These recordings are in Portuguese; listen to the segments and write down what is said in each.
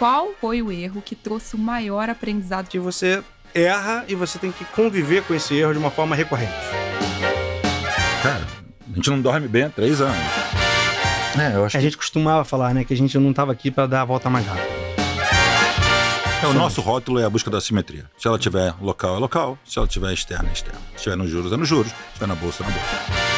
qual foi o erro que trouxe o maior aprendizado? Que você erra e você tem que conviver com esse erro de uma forma recorrente. Cara, a gente não dorme bem há três anos. É, eu acho a que... gente costumava falar, né, que a gente não estava aqui para dar a volta mais rápida. É, o nosso rótulo é a busca da simetria. Se ela tiver local, é local. Se ela tiver externa, é externa. Se tiver nos juros, é nos juros. Se tiver na bolsa, é na bolsa.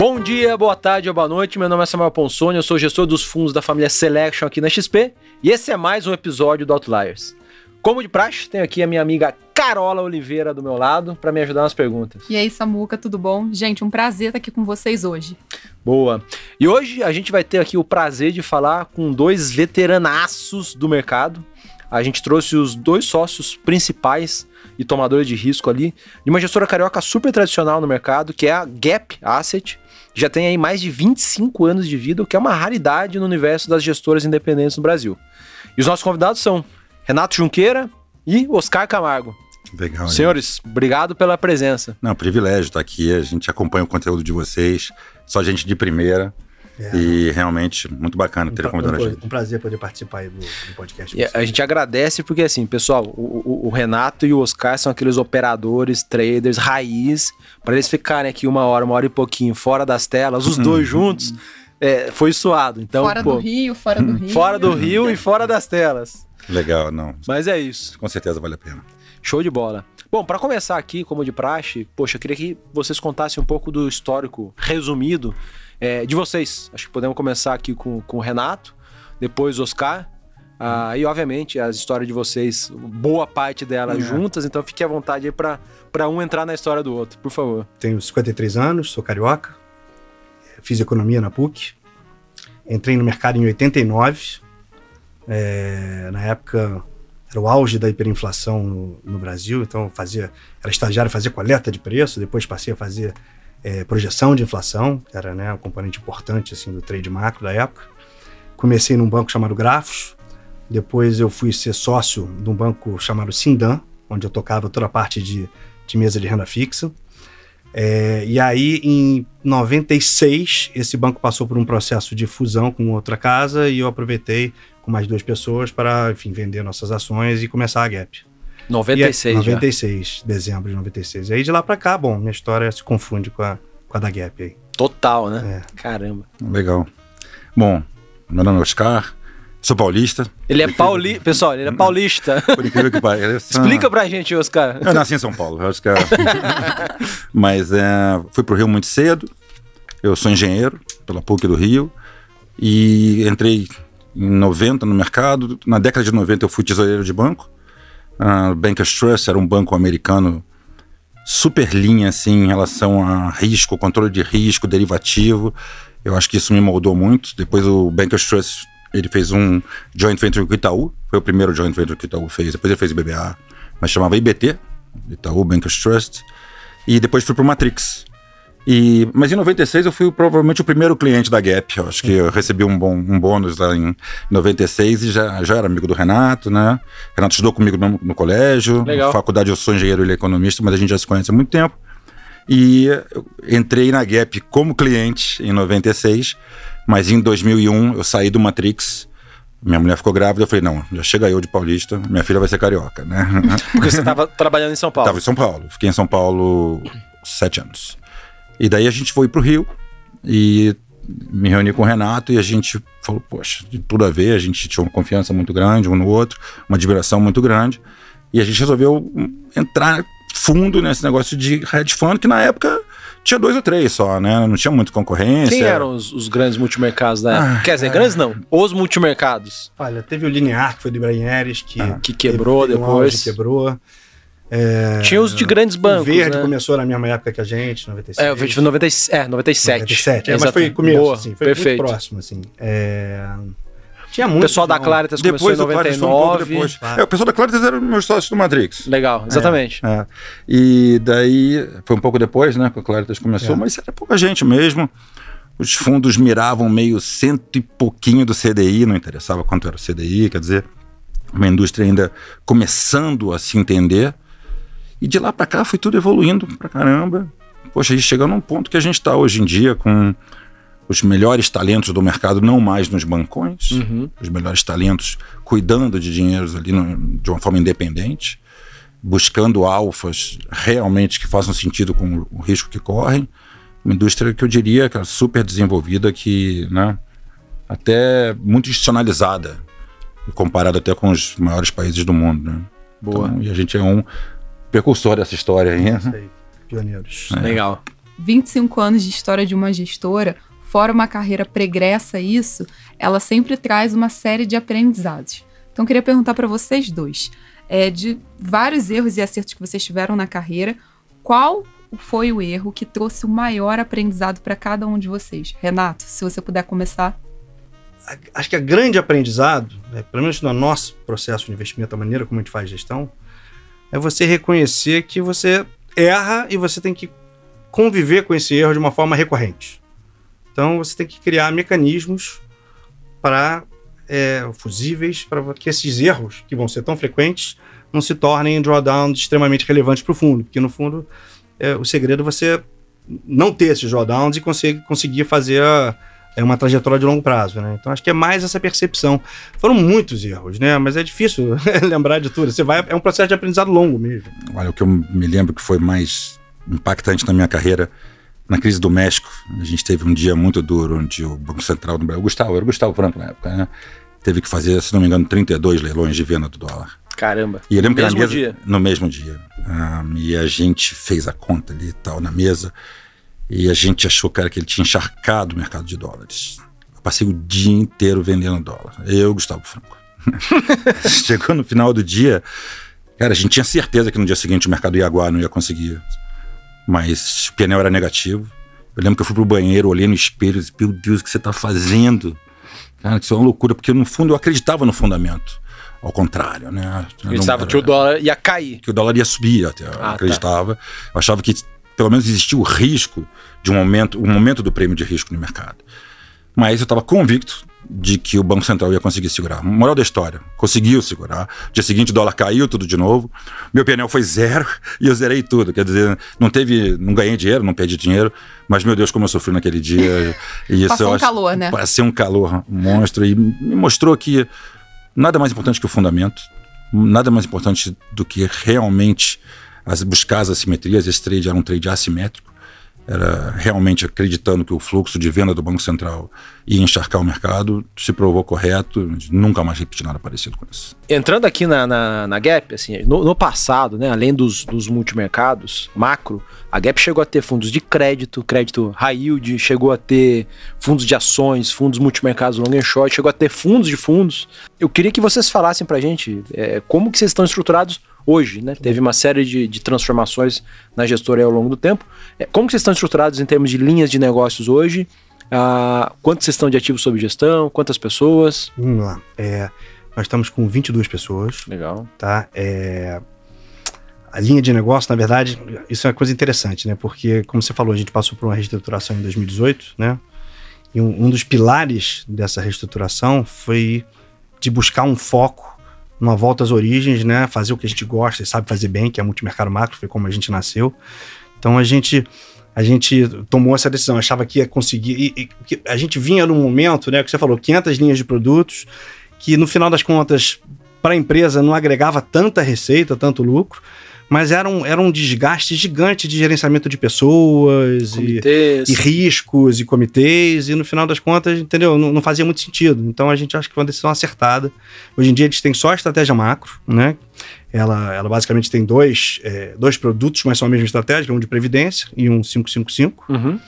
Bom dia, boa tarde ou boa noite. Meu nome é Samuel Ponsoni, eu sou gestor dos fundos da família Selection aqui na XP e esse é mais um episódio do Outliers. Como de praxe, tenho aqui a minha amiga Carola Oliveira do meu lado para me ajudar nas perguntas. E aí, Samuca, tudo bom? Gente, um prazer estar aqui com vocês hoje. Boa. E hoje a gente vai ter aqui o prazer de falar com dois veteranaços do mercado. A gente trouxe os dois sócios principais e tomadores de risco ali de uma gestora carioca super tradicional no mercado, que é a Gap Asset já tem aí mais de 25 anos de vida, o que é uma raridade no universo das gestoras independentes no Brasil. E os nossos convidados são Renato Junqueira e Oscar Camargo. Legal. Senhores, obrigado pela presença. Não, privilégio estar aqui. A gente acompanha o conteúdo de vocês, só gente de primeira. É. E realmente, muito bacana ter um, convidado um, a gente. Um prazer poder participar aí do, do podcast. E a gente agradece porque, assim, pessoal, o, o, o, Renato e o Oscar são aqueles operadores, traders, raiz, para eles ficarem aqui uma hora, uma hora e pouquinho fora das telas, os dois juntos, é, foi suado. Então, fora pô, do Rio, fora do Rio. Fora do Rio e fora das telas. Legal, não. Mas é isso. Com certeza vale a pena. Show de bola. Bom, para começar aqui, como de praxe, poxa, eu queria que vocês contassem um pouco do histórico resumido é, de vocês. Acho que podemos começar aqui com, com o Renato, depois o Oscar. Ah, e, obviamente, as histórias de vocês, boa parte delas é. juntas, então fique à vontade aí para um entrar na história do outro, por favor. Tenho 53 anos, sou carioca, fiz economia na PUC, entrei no mercado em 89. É, na época era o auge da hiperinflação no, no, Brasil, então fazia, era estagiário, fazia coleta de preço, depois passei a fazer é, projeção de inflação, que era né, um componente importante assim, do trade macro da época. Comecei num banco chamado Grafos, depois eu fui ser sócio de um banco chamado Sindan, onde eu tocava toda a parte de, de mesa de renda fixa. É, e aí, em 96, esse banco passou por um processo de fusão com outra casa e eu aproveitei com mais duas pessoas para, enfim, vender nossas ações e começar a Gap. 96, e, 96, já. dezembro de 96. E aí de lá para cá, bom, minha história se confunde com a, com a da Gap aí. Total, né? É. Caramba. Legal. Bom, meu nome é Oscar, sou paulista. Ele é paulista, pessoal, ele é paulista. Por incrível que pareça. Explica pra gente, Oscar. Eu nasci em São Paulo, Oscar. Mas é, fui pro Rio muito cedo. Eu sou engenheiro pela PUC do Rio e entrei em 90 no mercado. Na década de 90 eu fui tesoureiro de banco. Uh, Bankers Trust era um banco americano super linha assim em relação a risco, controle de risco, derivativo. Eu acho que isso me moldou muito. Depois o Bankers Trust ele fez um joint venture com o Itaú, foi o primeiro joint venture que o Itaú fez. Depois ele fez o BBA, mas chamava IBT, Itaú Bankers Trust. E depois fui para o Matrix, e, mas em 96 eu fui provavelmente o primeiro cliente da Gap. Eu acho que eu recebi um, bom, um bônus lá em 96 e já, já era amigo do Renato, né? Renato estudou comigo no, no colégio. Legal. Na faculdade eu sou engenheiro e economista, mas a gente já se conhece há muito tempo. E entrei na Gap como cliente em 96, mas em 2001 eu saí do Matrix. Minha mulher ficou grávida, eu falei, não, já chega eu de paulista, minha filha vai ser carioca, né? Porque você estava trabalhando em São Paulo. Estava em São Paulo, fiquei em São Paulo sete anos. E daí a gente foi pro Rio e me reuni com o Renato e a gente falou, poxa, de tudo a ver, a gente tinha uma confiança muito grande um no outro, uma admiração muito grande. E a gente resolveu entrar fundo nesse negócio de hedge fund, que na época tinha dois ou três só, né? Não tinha muita concorrência. Quem eram os, os grandes multimercados da época? Ah, Quer dizer, é... grandes não, os multimercados. Olha, teve o Linear, que foi do Ibrahim Eres, que, ah, que quebrou teve, depois. Um quebrou. É, Tinha os de grandes bancos. O Verde né? começou na mesma época que a gente, 96. É, o Verde foi 90, é, 97. 97, é, mas foi começo, Boa, assim, foi perfeito. muito próximo, assim. É... Tinha muito. O pessoal da Claritas começou depois em 99. Um depois. É, o pessoal da Claritas era meus sócios do Matrix. Legal, exatamente. É, é. E daí, foi um pouco depois, né, que a Claritas começou, é. mas era pouca gente mesmo. Os fundos miravam meio cento e pouquinho do CDI, não interessava quanto era o CDI, quer dizer, uma indústria ainda começando a se entender. E de lá para cá foi tudo evoluindo pra caramba. poxa, aí chegando num ponto que a gente está hoje em dia com os melhores talentos do mercado, não mais nos bancões, Uhum. os melhores talentos cuidando de dinheiros ali no- de uma forma independente, buscando alfas realmente que façam sentido com o risco que correm. Uma indústria que eu diria que é super desenvolvida, que, né, até muito institucionalizada, comparado até com os maiores países do mundo. Né? Boa. Então, e a gente é um precursor dessa história aí. Isso aí, pioneiros. Legal. 25 anos de história de uma gestora, fora uma carreira pregressa a isso, ela sempre traz uma série de aprendizados. Então, eu queria perguntar para vocês dois, é, de vários erros e acertos que vocês tiveram na carreira, qual foi o erro que trouxe o maior aprendizado para cada um de vocês? Renato, se você puder começar. Acho que a grande aprendizado, né, pelo menos no nosso processo de investimento, a maneira como a gente faz gestão, é você reconhecer que você erra e você tem que conviver com esse erro de uma forma recorrente. Então você tem que criar mecanismos para é, fusíveis para que esses erros, que vão ser tão frequentes, não se tornem drawdowns extremamente relevantes para o fundo. Porque no fundo é, o segredo é você não ter esses drawdowns e conseguir, conseguir fazer a- é uma trajetória de longo prazo, né? Então acho que é mais essa percepção. Foram muitos erros, né? Mas é difícil lembrar de tudo. Você vai, é um processo de aprendizado longo mesmo. Olha, o que eu me lembro que foi mais impactante na minha carreira, na crise do México, a gente teve um dia muito duro onde o Banco Central do Brasil, Gustavo, era o Gustavo Franco na época, né? Teve que fazer, se não me engano, 32 leilões de venda do dólar. Caramba. E eu lembro que Mesmo na mesa, dia? no mesmo dia. Ah, e a gente fez a conta ali e tal na mesa. E a gente achou, cara, que ele tinha encharcado o mercado de dólares. Eu passei o dia inteiro vendendo dólar. Eu, Gustavo Franco. Chegou no final do dia, cara, a gente tinha certeza que no dia seguinte o mercado ia aguar, não ia conseguir. Mas o pneu era negativo. Eu lembro que eu fui pro banheiro, olhei no espelho e disse, meu Deus, o que você tá fazendo? Cara, isso é uma loucura, porque no fundo eu acreditava no fundamento. Ao contrário, né? Eu pensava que o dólar ia cair. que o dólar ia subir até, eu tá. acreditava. Eu achava que pelo menos existia o risco de um momento, um momento do prêmio de risco no mercado. Mas eu estava convicto de que o Banco Central ia conseguir segurar. Moral da história, conseguiu segurar. Dia seguinte o dólar caiu tudo de novo. Meu PNL foi zero e eu zerei tudo. Quer dizer, não teve, não ganhei dinheiro, não perdi dinheiro, mas meu Deus, como eu sofri naquele dia. E Passou um acho- calor, né? Passei um calor monstro e me mostrou que nada mais importante que o fundamento, nada mais importante do que realmente as, buscar as assimetrias. Esse trade era um trade assimétrico, era realmente acreditando que o fluxo de venda do Banco Central ia encharcar o mercado, se provou correto, nunca mais repeti nada parecido com isso. Entrando aqui na, na, na Gap, assim, no, no passado, né, além dos, dos multimercados macro, a Gap chegou a ter fundos de crédito, crédito high yield, chegou a ter fundos de ações, fundos multimercados long and short, chegou a ter fundos de fundos. Eu queria que vocês falassem pra gente é, como que vocês estão estruturados hoje, né? Teve uma série de, de transformações na gestora ao longo do tempo. É, como que vocês estão estruturados em termos de linhas de negócios hoje? Ah, quantos vocês estão de ativos sob gestão? Quantas pessoas? Vamos lá. É, nós estamos com 22 pessoas. Legal. tá? É, a linha de negócio, na verdade, isso é uma coisa interessante, né? Porque, como você falou, a gente passou por uma reestruturação em 2018, né? E um, um dos pilares dessa reestruturação foi de buscar um foco numa volta às origens, né? Fazer o que a gente gosta e sabe fazer bem, que é multimercado macro, foi como a gente nasceu. Então a gente a gente tomou essa decisão, achava que ia conseguir. E, e a gente vinha num momento, né? Que você falou, 500 linhas de produtos, que no final das contas, para a empresa não agregava tanta receita, tanto lucro, mas era um, era um desgaste gigante de gerenciamento de pessoas e, e riscos e comitês, e no final das contas, entendeu? Não, não fazia muito sentido. Então a gente acha que foi uma decisão acertada. Hoje em dia a gente tem só a estratégia macro, né? Ela, ela basicamente tem dois, é, dois produtos, mas são a mesma estratégia, um de previdência e um 555. Uhum.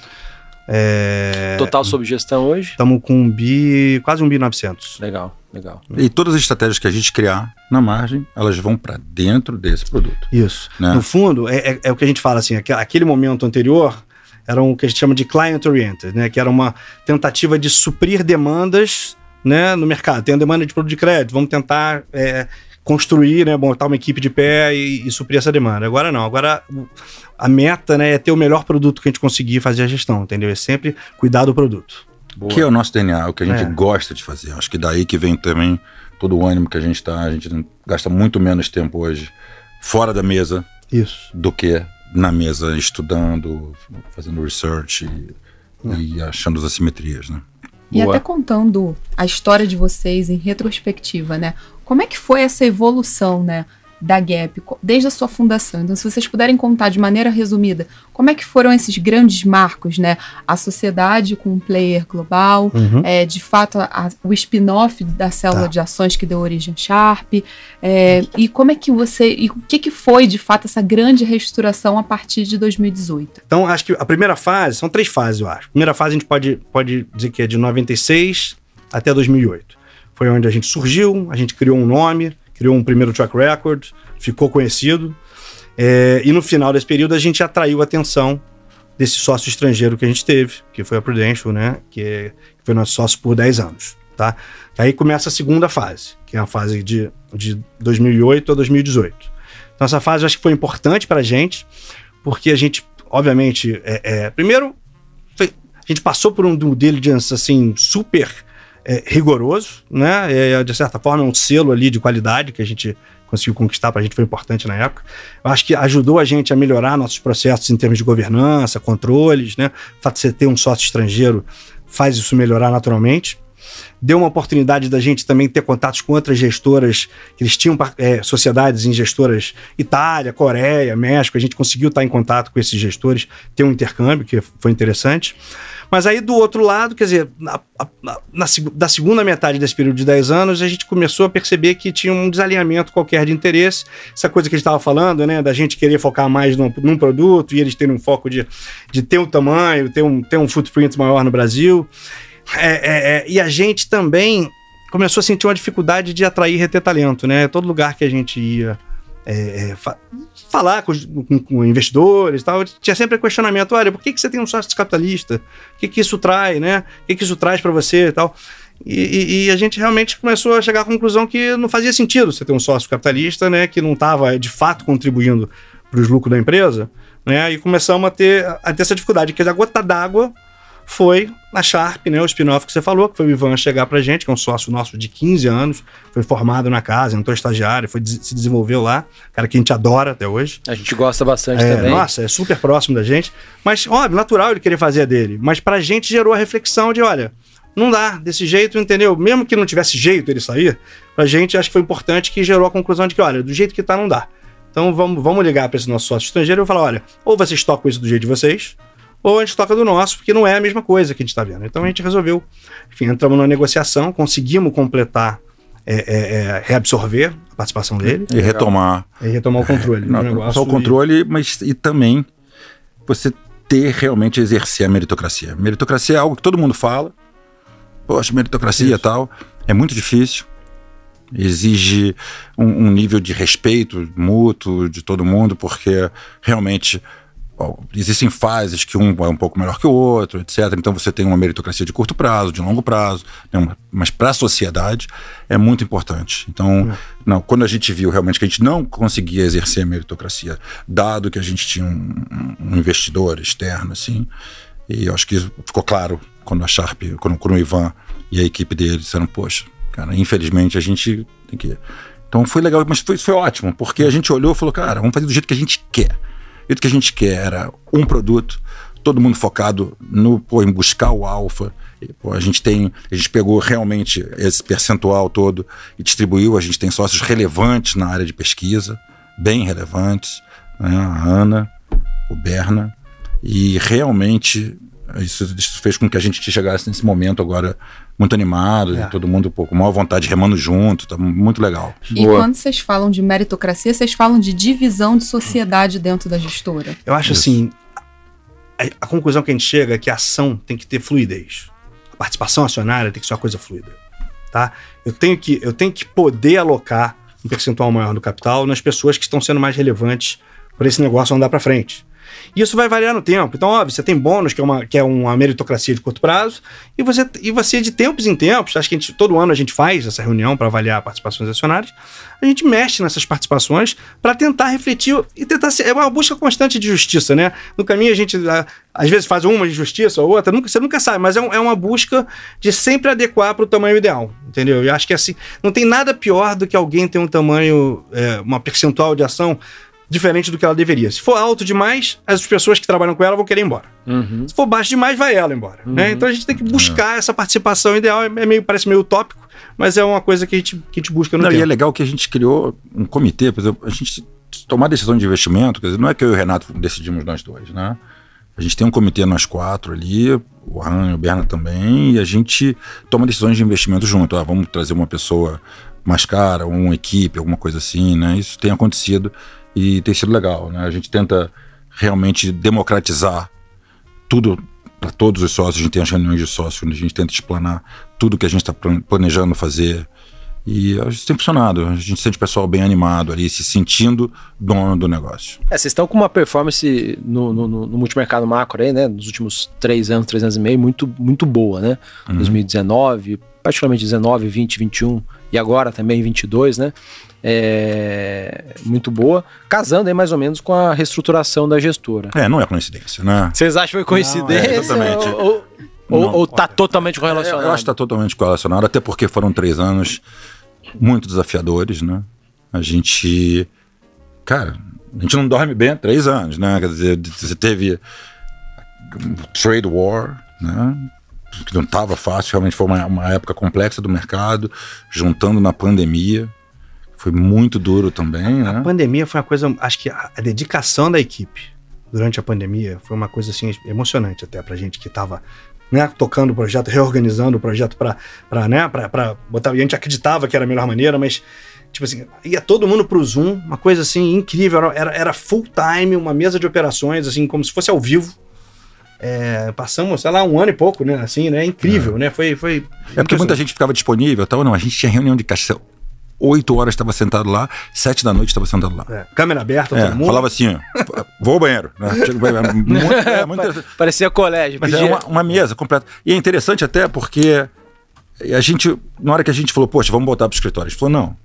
É, Total sob gestão hoje? Estamos com um bi, quase um bi 900. Legal, legal. E todas as estratégias que a gente criar na margem, elas vão para dentro desse produto. Isso. Né? No fundo, é, é- é o que a gente fala assim, aque- aquele momento anterior era o que a gente chama de client-oriented, né? Que era uma tentativa de suprir demandas né, no mercado. Tem a demanda de produto de crédito, vamos tentar é, construir, né, botar uma equipe de pé e, e suprir essa demanda. Agora não, agora a meta né, é ter o melhor produto que a gente conseguir fazer a gestão, entendeu? É sempre cuidar do produto. Que é o nosso DNA, o que a gente É. gosta de fazer. Acho que daí que vem também todo o ânimo que a gente tá. A gente gasta muito menos tempo hoje fora da mesa Isso. do que na mesa estudando, fazendo research e, É. e achando as assimetrias, né? E Boa. até contando a história de vocês em retrospectiva, né? Como é que foi essa evolução, né? Da Gap, desde a sua fundação. Então, se vocês puderem contar de maneira resumida, como é que foram esses grandes marcos, né? A sociedade com um player global, Uhum. é, de fato, a- a- o spin-off da célula Tá. de ações que deu origem à Sharp, é, e como é que você, e o que, que foi, de fato, essa grande reestruturação a partir de 2018? Então, acho que a primeira fase, são três fases, eu acho. A primeira fase a gente pode, pode dizer que é de 96 até 2008. Foi onde a gente surgiu, a gente criou um nome, criou um primeiro track record, ficou conhecido. É, e no final desse período a gente atraiu a atenção desse sócio estrangeiro que a gente teve, que foi a Prudential, né? Que, é- que foi nosso sócio por 10 anos, tá? Aí começa a segunda fase, que é a fase de, de 2008 a 2018. Então essa fase eu acho que foi importante para a gente, porque a gente, obviamente, é, é, primeiro, foi- a gente passou por um due diligence, assim, super é, rigoroso, né? É, de certa forma, é um selo ali de qualidade que a gente conseguiu conquistar, para a gente foi importante na época. Eu acho que ajudou a gente a melhorar nossos processos em termos de governança, controles, né? O fato de você ter um sócio estrangeiro faz isso melhorar naturalmente. Deu uma oportunidade da gente também ter contatos com outras gestoras, que eles tinham é, sociedades em gestoras Itália, Coreia, México. A gente conseguiu estar em contato com esses gestores, ter um intercâmbio, que foi interessante. Mas aí do outro lado, quer dizer, na, na, na, da segunda metade desse período de 10 anos, a gente começou a perceber que tinha um desalinhamento qualquer de interesse. Essa coisa que a gente estava falando, né, da gente querer focar mais num, num, produto e eles terem um foco de, de ter um tamanho, ter um, ter um footprint maior no Brasil. É, é, é, e a gente também começou a sentir uma dificuldade de atrair e reter talento, né? Todo lugar que a gente ia é, fa falar com, com, com, investidores e tal, tinha sempre questionamento, olha, por que, que você tem um sócio capitalista? O que, que isso traz, né? O que, que isso traz para você e tal? E, e, e, a gente realmente começou a chegar à conclusão que não fazia sentido você ter um sócio capitalista, né? Que não estava, de fato, contribuindo para os lucros da empresa, né? E começamos a ter, a ter essa dificuldade, que a gota d'água foi na Sharp, né, o spin-off que você falou, que foi o Ivan chegar pra gente, que é um sócio nosso de 15 anos, foi formado na casa, entrou estagiário, foi, se desenvolveu lá, cara que a gente adora até hoje. A gente gosta bastante é, também. Nossa, é super próximo da gente, mas, óbvio, natural ele querer fazer a dele, mas pra gente gerou a reflexão de, olha, não dá desse jeito, entendeu? Mesmo que não tivesse jeito ele sair, pra gente acho que foi importante que gerou a conclusão de que, olha, do jeito que tá não dá. Então vamos, vamos ligar para esse nosso sócio estrangeiro e falar, olha, ou vocês tocam isso do jeito de vocês, ou a gente toca do nosso, porque não é a mesma coisa que a gente está vendo. Então a gente resolveu, enfim, entramos numa negociação, conseguimos completar, é, é, é, reabsorver a participação dele. E retomar. E retomar o controle não, do negócio. Só o controle, e... mas e também você ter realmente exercer a meritocracia. Meritocracia é algo que todo mundo fala. Poxa, meritocracia e tal. É muito difícil. Exige um, um nível de respeito mútuo de todo mundo, porque realmente existem fases que um é um pouco melhor que o outro, etc. Então você tem uma meritocracia de curto prazo, de longo prazo, né? mas para a sociedade é muito importante. Então, é. não, quando a gente viu realmente que a gente não conseguia exercer a meritocracia, dado que a gente tinha um, um investidor externo, assim, e eu acho que ficou claro quando a Sharp, quando, quando o Ivan e a equipe dele disseram, poxa, cara, infelizmente a gente tem que. Então foi legal, mas foi, foi ótimo, porque a gente olhou e falou, cara, vamos fazer do jeito que a gente quer. O que a gente quer era um produto, todo mundo focado no, pô, em buscar o alfa. A gente tem, a gente pegou realmente esse percentual todo e distribuiu. A gente tem sócios relevantes na área de pesquisa, bem relevantes, né? a Ana, o Berna, e realmente isso, isso, fez com que a gente chegasse nesse momento agora muito animado, é. todo mundo pô, com maior vontade remando junto, tá muito legal. E Boa. quando vocês falam de meritocracia, vocês falam de divisão de sociedade dentro da gestora. Eu acho Isso. assim, a, a, conclusão que a gente chega é que a ação tem que ter fluidez. A participação acionária tem que ser uma coisa fluida, tá? Eu tenho que, eu tenho que poder alocar um percentual maior do capital nas pessoas que estão sendo mais relevantes para esse negócio andar para frente. E isso vai variar no tempo. Então, óbvio, você tem bônus, que é uma, que é uma meritocracia de curto prazo, e você, e você de tempos em tempos, acho que gente, todo ano a gente faz essa reunião para avaliar participações acionárias, a gente mexe nessas participações para tentar refletir e tentar ser. É uma busca constante de justiça, né? No caminho a gente às vezes faz uma de justiça ou outra, nunca, você nunca sabe, mas é, um, é uma busca de sempre adequar para o tamanho ideal, entendeu? Eu acho que assim, não tem nada pior do que alguém ter um tamanho, é, uma percentual de ação diferente do que ela deveria. Se for alto demais, as pessoas que trabalham com ela vão querer ir embora. Uhum. Se for baixo demais, vai ela embora. Né? Então a gente tem que buscar essa participação ideal. É meio, parece meio utópico, mas é uma coisa que a gente, que a gente busca no Não, tempo. e é legal que a gente criou um comitê, por exemplo, a gente tomar decisão de investimento, quer dizer, não é que eu e o Renato decidimos nós dois, né? A gente tem um comitê nós quatro ali, o Han e o Berna também, e a gente toma decisões de investimento junto. Ah, vamos trazer uma pessoa mais cara, uma equipe, alguma coisa assim, né? Isso tem acontecido e tem sido legal, né? A gente tenta realmente democratizar tudo para todos os sócios. A gente tem as reuniões de sócios, onde a gente tenta explanar tudo que a gente está planejando fazer. E a gente tem funcionado. A gente sente o pessoal bem animado ali, se sentindo dono do negócio. É, vocês estão com uma performance no, no, no multimercado macro aí, né? Nos últimos três anos, três anos e meio, muito, muito boa, né? Uhum. 2019, particularmente 19, 20, 21 e agora também 22, né? É, muito boa, casando aí mais ou menos com a reestruturação da gestora. É, não é coincidência, né? Vocês acham que foi coincidência? Não, é, exatamente. Ou, ou, Não. ou tá totalmente correlacionado? Eu acho que está totalmente correlacionado, até porque foram três anos muito desafiadores, né? A gente. Cara, a gente não dorme bem há três anos, né? Quer dizer, você teve trade war, né? Que não estava fácil, realmente foi uma, uma época complexa do mercado, juntando na pandemia. Foi muito duro também, A né? pandemia foi uma coisa, acho que a, a dedicação da equipe durante a pandemia foi uma coisa assim emocionante até pra gente que tava né, tocando o projeto, reorganizando o projeto pra, né, pra, pra botar. E a gente acreditava que era a melhor maneira, mas tipo assim, ia todo mundo pro Zoom, uma coisa assim incrível, era, era, full time, uma mesa de operações, assim, como se fosse ao vivo. É, passamos, sei lá, um ano e pouco, né? Assim, né? Incrível, né? Foi. foi É porque muita gente ficava disponível, tal, não. A gente tinha reunião de caixa. Oito horas estava sentado lá, sete da noite estava sentado lá. É, câmera aberta, É, todo mundo. falava assim, ó, vou ao banheiro. Né? É muito, é, muito interessante. Parecia colégio. Mas pedia- é uma, uma mesa completa. E é interessante até porque a gente, na hora que a gente falou, poxa, vamos voltar para o escritório, a gente falou, não,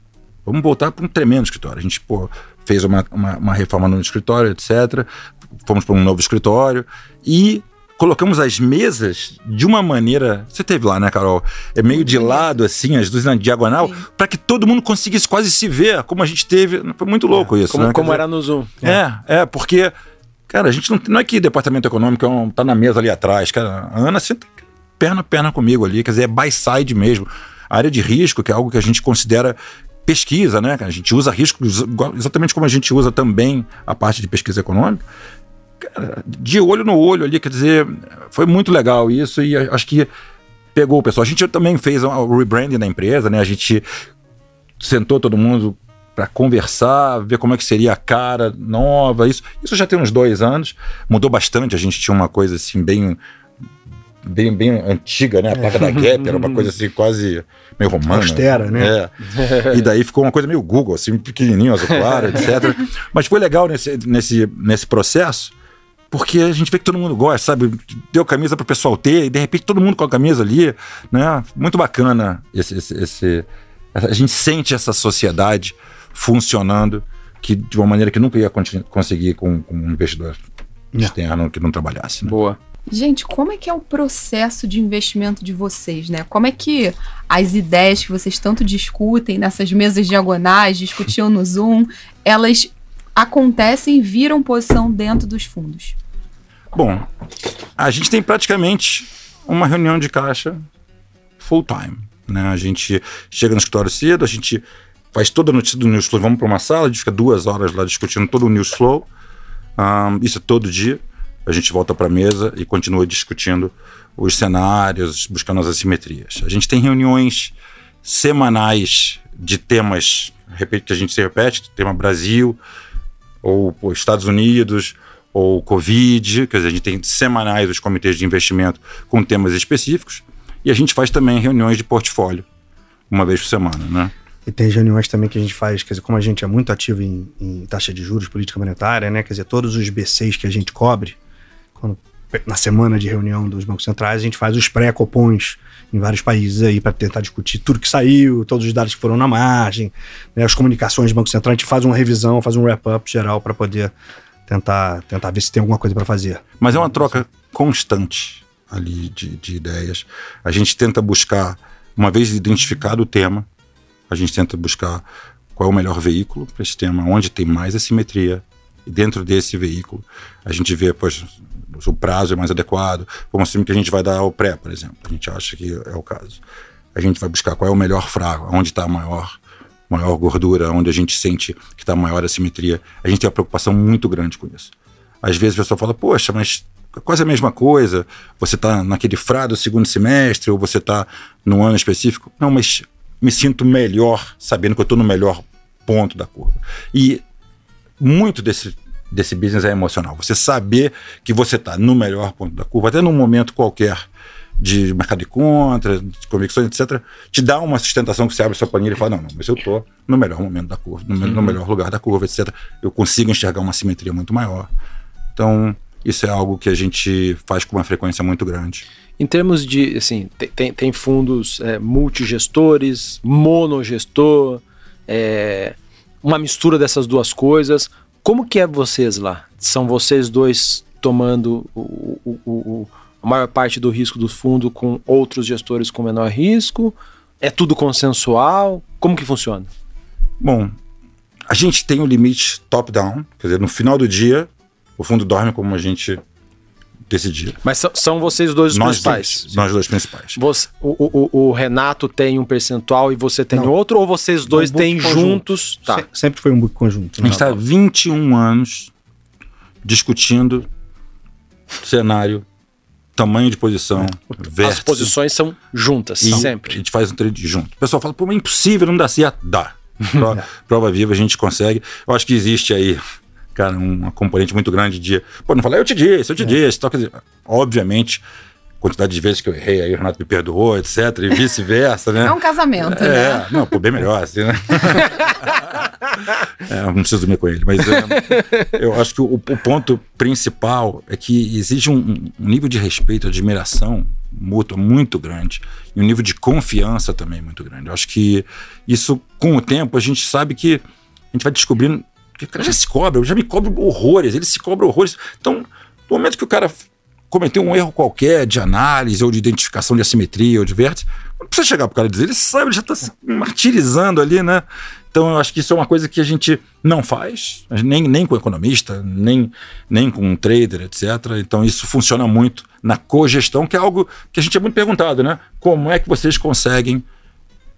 vamos voltar para um tremendo escritório. A gente pô, fez uma, uma, uma reforma no escritório, etc. Fomos para um novo escritório e colocamos as mesas de uma maneira. Você teve lá, né, Carol? É meio de lado, assim, as duas na diagonal, para que todo mundo conseguisse quase se ver, como a gente teve. Foi muito louco isso. como né? como Quer era no Zoom. é, é, porque, cara, a gente não, não é que departamento econômico é um- tá na mesa ali atrás, cara. A Ana senta perna a perna comigo ali, quer dizer, é by side mesmo. A área de risco, que é algo que a gente considera pesquisa, né? A gente usa risco exatamente como a gente usa também a parte de pesquisa econômica. Cara, de olho no olho ali, quer dizer, foi muito legal isso e acho que pegou o pessoal. A gente também fez um- o rebranding da empresa, né? A gente sentou todo mundo para conversar, ver como é que seria a cara nova. Isso, isso já tem uns dois anos, mudou bastante. A gente tinha uma coisa assim bem, bem, bem antiga, né? A placa da Gap era uma coisa assim quase meio romana. Austera, né? É. E daí ficou uma coisa meio Google, assim, pequenininho, azul claro, etc. Mas foi legal nesse, nesse, nesse processo. Porque a gente vê que todo mundo gosta, sabe? Deu camisa para o pessoal ter, e de repente todo mundo com a camisa ali, né? Muito bacana esse, esse, esse- a gente sente essa sociedade funcionando que de uma maneira que nunca ia conseguir com, com um investidor Não. externo que não trabalhasse. Né? Boa. Gente, como é que é o processo de investimento de vocês, né? Como é que as ideias que vocês tanto discutem nessas mesas diagonais, discutiam no Zoom, elas acontecem e viram posição dentro dos fundos? Bom, a gente tem praticamente uma reunião de caixa full time. Né? A gente chega no escritório cedo, a gente faz toda a notícia do news flow, vamos para uma sala, a gente fica duas horas lá discutindo todo o news flow. Ahn, isso é todo dia. A gente volta para a mesa e continua discutindo os cenários, buscando as assimetrias. A gente tem reuniões semanais de temas que a gente se repete, tema Brasil, ou Estados Unidos, ou Covid, quer dizer, a gente tem semanais os comitês de investimento com temas específicos, e a gente faz também reuniões de portfólio, uma vez por semana, né? E tem reuniões também que a gente faz, quer dizer, como a gente é muito ativo em, em taxa de juros, política monetária, né? Quer dizer, todos os B6 que a gente cobre, quando- na semana de reunião dos bancos centrais, a gente faz os pré-copons em vários países aí para tentar discutir tudo que saiu, todos os dados que foram na margem, né, as comunicações do Banco Central, a gente faz uma revisão, faz um wrap-up geral para poder tentar, tentar ver se tem alguma coisa para fazer. Mas é uma troca constante ali de, de ideias. A gente tenta buscar, uma vez identificado o tema, a gente tenta buscar qual é o melhor veículo para esse tema, onde tem mais assimetria dentro desse veículo a gente vê, poxa, o prazo é mais adequado. Vamos assumir que a gente vai dar o pré, por exemplo. A gente acha que é o caso. A gente vai buscar qual é o melhor frago, onde está a maior, maior gordura, onde a gente sente que está maior assimetria. A gente tem uma preocupação muito grande com isso. Às vezes a pessoa fala, poxa, mas é quase a mesma coisa. Você está naquele frado segundo semestre ou você está no ano específico. Não, mas me sinto melhor sabendo que eu estou no melhor ponto da curva. E muito desse, desse business é emocional. Você saber que você está no melhor ponto da curva, até num momento qualquer de mercado de contra, de convicções, etc., te dá uma sustentação que você abre sua planilha e fala, não, não, mas eu estou no melhor momento da curva, no, uhum. no melhor lugar da curva, etc. Eu consigo enxergar uma simetria muito maior. Então, isso é algo que a gente faz com uma frequência muito grande. Em termos de, assim, tem, tem fundos é, multigestores, monogestor, é, uma mistura dessas duas coisas. Como que é vocês lá? São vocês dois tomando o, o, o, a maior parte do risco do fundo com outros gestores com menor risco? É tudo consensual? Como que funciona? Bom, a gente tem o um limite top-down, quer dizer, no final do dia, o fundo dorme como a gente decidir. Mas são, são vocês dois os nós principais? Dois, nós dois principais. Você, o, o, o, Renato tem um percentual e você tem Não. outro? Ou vocês dois têm juntos? Tá. Se, sempre foi um book conjunto. A gente está há 21 anos discutindo cenário, tamanho de posição, é. vértice. As posições são juntas, e sempre. A gente faz um trade junto. O pessoal fala, pô, é impossível, não dá certo. Dá. Prova, prova viva, a gente consegue. Eu acho que existe aí cara, uma componente muito grande de. Pô, não falei, eu te disse, eu te é. disse. Então, dizer, obviamente, quantidade de vezes que eu errei, aí o Renato me perdoou, etc. E vice-versa, né? É um casamento, é, né? Não, pô, bem melhor, assim, né? é, não preciso dormir com ele, mas é, eu acho que o, o, ponto principal é que exige um, um, nível de respeito, admiração mútua muito grande e um nível de confiança também muito grande. Eu acho que isso, com o tempo, a gente sabe que a gente vai descobrindo porque o cara já se cobra, já me cobra horrores, ele se cobra horrores. Então, no momento que o cara cometeu um erro qualquer de análise ou de identificação de assimetria ou de vértice, não precisa chegar pro cara dizer, ele sabe, ele já está se martirizando ali, né? Então eu acho que isso é uma coisa que a gente não faz, nem, nem com economista, nem, nem com um trader, etc. Então isso funciona muito na cogestão, que é algo que a gente é muito perguntado, né? Como é que vocês conseguem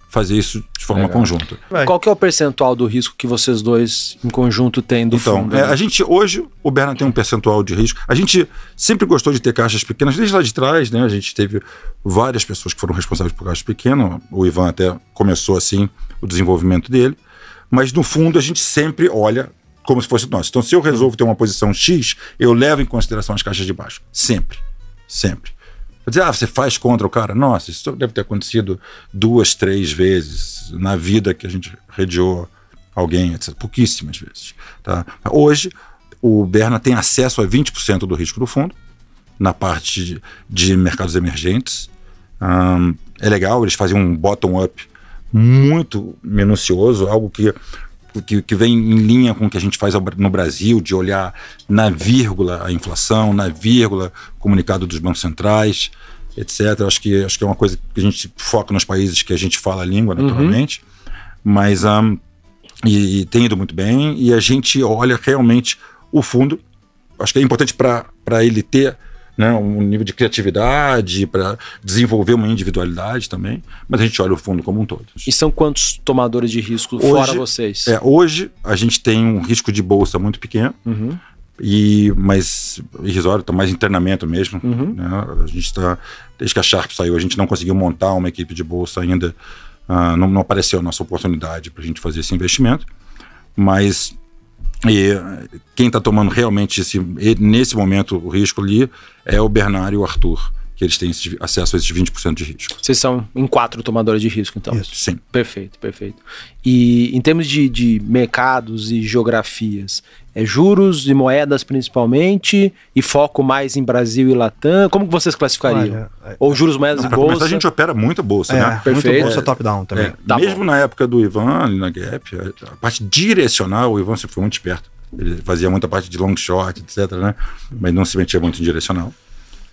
fazer isso de forma Legal. conjunta. Vai. Qual que é o percentual do risco que vocês dois em conjunto têm do então, fundo? É, a gente hoje o Berna tem um percentual de risco. A gente sempre gostou de ter caixas pequenas desde lá de trás, né? A gente teve várias pessoas que foram responsáveis por caixas pequenas. O Ivan até começou assim o desenvolvimento dele, mas no fundo a gente sempre olha como se fosse nosso. Então, se eu resolvo ter uma posição X, eu levo em consideração as caixas de baixo. Sempre. Sempre dizer, ah, você faz contra o cara. Nossa, isso deve ter acontecido duas, três vezes na vida que a gente rediou alguém, etc. Pouquíssimas vezes. Tá? Hoje, o Berna tem acesso a 20% do risco do fundo, na parte de, de mercados emergentes. É legal, eles fazem um bottom-up muito minucioso, algo que que, que, vem em linha com o que a gente faz no Brasil, de olhar na vírgula a inflação, na vírgula o comunicado dos bancos centrais, etc. Acho que, acho que é uma coisa que a gente foca nos países que a gente fala a língua, uhum. naturalmente. Uhum. Mas um, e, e, tem ido muito bem, e a gente olha realmente o fundo. Acho que é importante para ele ter né, um nível de criatividade, para desenvolver uma individualidade também, mas a gente olha o fundo como um todo. E são quantos tomadores de risco hoje, fora vocês? É, hoje a gente tem um risco de bolsa muito pequeno, uhum. e mais irrisório, está mais internamento mesmo. Uhum. Né? A gente está, desde que a Sharp saiu, a gente não conseguiu montar uma equipe de bolsa ainda, uh, não, não apareceu a nossa oportunidade para a gente fazer esse investimento, mas e quem está tomando realmente esse, nesse momento o risco ali é o Bernardo e o Arthur, que eles têm esse, acesso a esses 20% de risco. Vocês são em quatro tomadores de risco, então? Isso, sim. Perfeito, perfeito. E em termos de, de mercados e geografias, é juros e moedas principalmente, e foco mais em Brasil e Latam? Como que vocês classificariam? Olha, é, Ou juros, moedas não, e bolsa? a gente opera muita bolsa, é, né? Perfeito. Muita bolsa top-down também. É, tá mesmo bom. na época do Ivan, ali na Gap, a parte direcional, o Ivan sempre foi muito esperto. Ele fazia muita parte de long short, etc, né? Mas não se metia muito em direcional.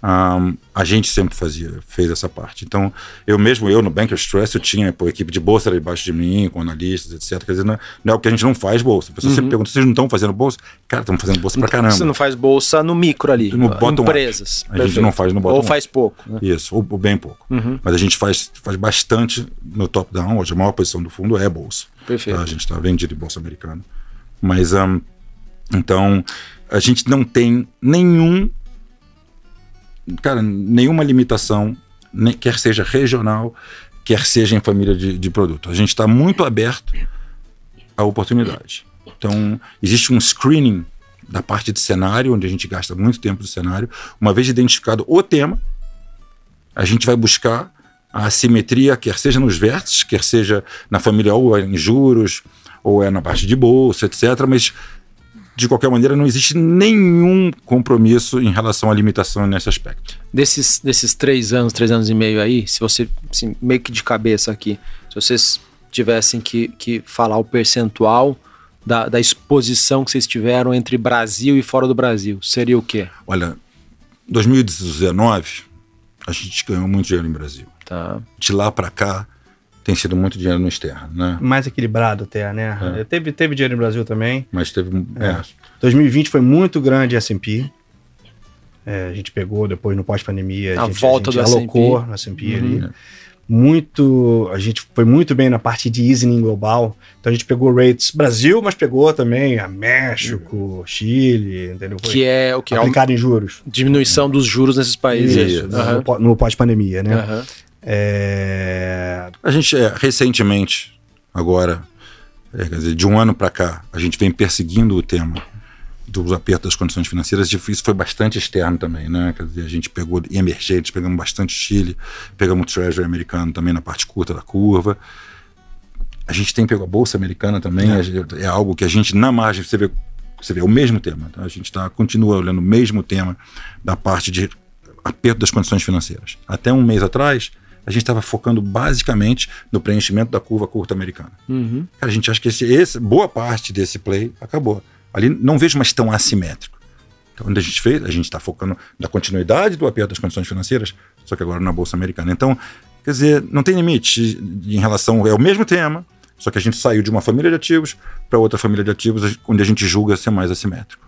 Um, a gente sempre fazia, fez essa parte. Então, eu mesmo, eu no Banker Stress, eu tinha pô, equipe de bolsa debaixo de mim, com analistas, etc. Quer dizer, não é, não é o que a gente não faz bolsa. A pessoa Uhum. sempre pergunta, vocês não estão fazendo bolsa? Cara, estamos fazendo bolsa pra caramba. Você não faz bolsa no micro ali, No bottom-up. empresas. A gente não faz no bottom Ou up. faz pouco. né? Isso, ou, ou bem pouco. Uhum. Mas a gente faz, faz bastante no top-down. Hoje a maior posição do fundo é bolsa. Perfeito. Tá? A gente está vendido em bolsa americana. Mas, ahn, então, a gente não tem nenhum, cara, nenhuma limitação, nem- quer seja regional, quer seja em família de, de produto. A gente está muito aberto à oportunidade. Então, existe um screening da parte de cenário, onde a gente gasta muito tempo do cenário. Uma vez identificado o tema, a gente vai buscar a assimetria, quer seja nos vértices, quer seja na família ou é em juros, ou é na parte de bolsa, etc. Mas, de qualquer maneira, não existe nenhum compromisso em relação à limitação nesse aspecto. Desses, desses três anos, três anos e meio aí, se você, assim, meio que de cabeça aqui, se vocês tivessem que, que falar o percentual da, da exposição que vocês tiveram entre Brasil e fora do Brasil, seria o quê? Olha, 2019, a gente ganhou muito dinheiro em Brasil. Tá. De lá para cá, tem sido muito dinheiro no externo, né? Mais equilibrado até, né? É. Teve, teve dinheiro no Brasil também. Mas teve. É. 2020 foi muito grande S&P. É, a gente pegou depois no pós-pandemia. A gente, volta a gente do alocou S&P. no S&P Uhum. ali. Muito, a gente foi muito bem na parte de easing global. Então a gente pegou rates Brasil, mas pegou também a México, Chile, entendeu? Foi Que é o que é a aplicado em juros. diminuição dos juros nesses países. Isso, no- Aham. no no pós-pandemia, né? Aham. É, A gente, é, recentemente, agora, é, dizer, de um ano para cá, a gente vem perseguindo o tema dos apertos das condições financeiras. Isso foi bastante externo também, né? Quer dizer, a gente pegou em emergentes, pegamos bastante Chile, pegamos o Treasury americano também na parte curta da curva. A gente tem pego a Bolsa Americana também, gente- é, algo que a gente, na margem, você vê, você vê é o mesmo tema. tá? A gente tá, continua olhando o mesmo tema da parte de aperto das condições financeiras. Até um mês atrás, a gente estava focando basicamente no preenchimento da curva curta americana. Uhum. Cara, a gente acha que esse, esse- boa parte desse play acabou. Ali não vejo mais tão assimétrico. Então, onde a gente fez, a gente está focando na continuidade do aperto das condições financeiras, só que agora na Bolsa Americana. Então, quer dizer, não tem limite em relação. É o mesmo tema, só que a gente saiu de uma família de ativos para outra família de ativos, onde a gente julga ser mais assimétrico.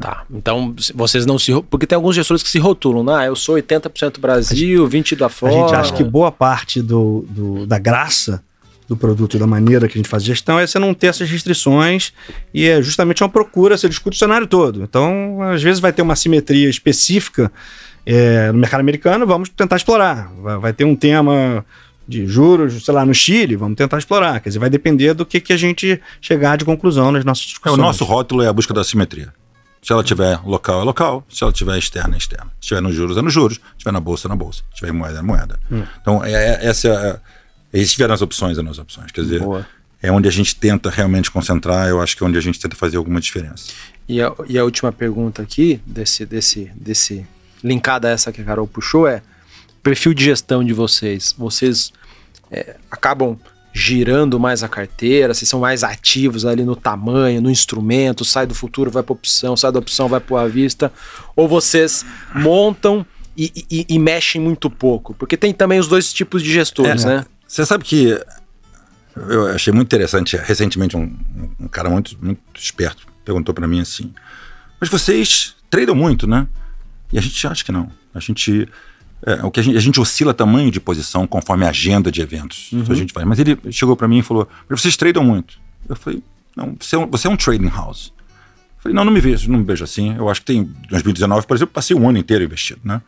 Tá. Então, vocês não se. Porque tem alguns gestores que se rotulam, né? Ah, eu sou 80% Brasil, 20% da a fora. gente acha que boa parte do, do- da graça do produto, da maneira que a gente faz gestão, é você não ter essas restrições e é justamente uma procura, você discute o cenário todo. Então, às vezes vai ter uma simetria específica é, no mercado americano, vamos tentar explorar. Vai, vai ter um tema de juros, sei lá, no Chile, vamos tentar explorar. Quer dizer, vai depender do que, que a gente chegar de conclusão nas nossas É, discussões. o nosso rótulo é a busca da simetria. Se ela tiver local, é local. Se ela tiver externa, é externa. Se tiver nos juros, é nos juros. Se tiver na bolsa, é na bolsa. Se tiver em moeda, é moeda. Então, é, é- essa é, a- se tiver nas opções, é nas opções. Quer dizer, Boa. é onde a gente tenta realmente concentrar. Eu acho que é onde a gente tenta fazer alguma diferença. E a, e a última pergunta aqui, desse, desse, desse. linkada a essa que a Carol puxou, é: perfil de gestão de vocês. Vocês é, acabam girando mais a carteira, vocês são mais ativos ali no tamanho, no instrumento, sai do futuro, vai para opção, sai da opção, vai para a vista, ou vocês montam e, e- e mexem muito pouco? Porque tem também os dois tipos de gestores, É, né? Você sabe que eu achei muito interessante, recentemente um, um cara muito, muito esperto perguntou para mim assim, mas vocês tradam muito, né? E a gente acha que não. A gente, é, o que a gente, a gente oscila tamanho de posição conforme a agenda de eventos. Isso a gente faz. Mas ele chegou para mim e falou, mas vocês tradam muito. Eu falei, não, você é um, você é um trading house. Eu falei, não, não me vejo, não me vejo assim. Eu acho que tem, em 2019, por exemplo, passei um ano inteiro investido, né?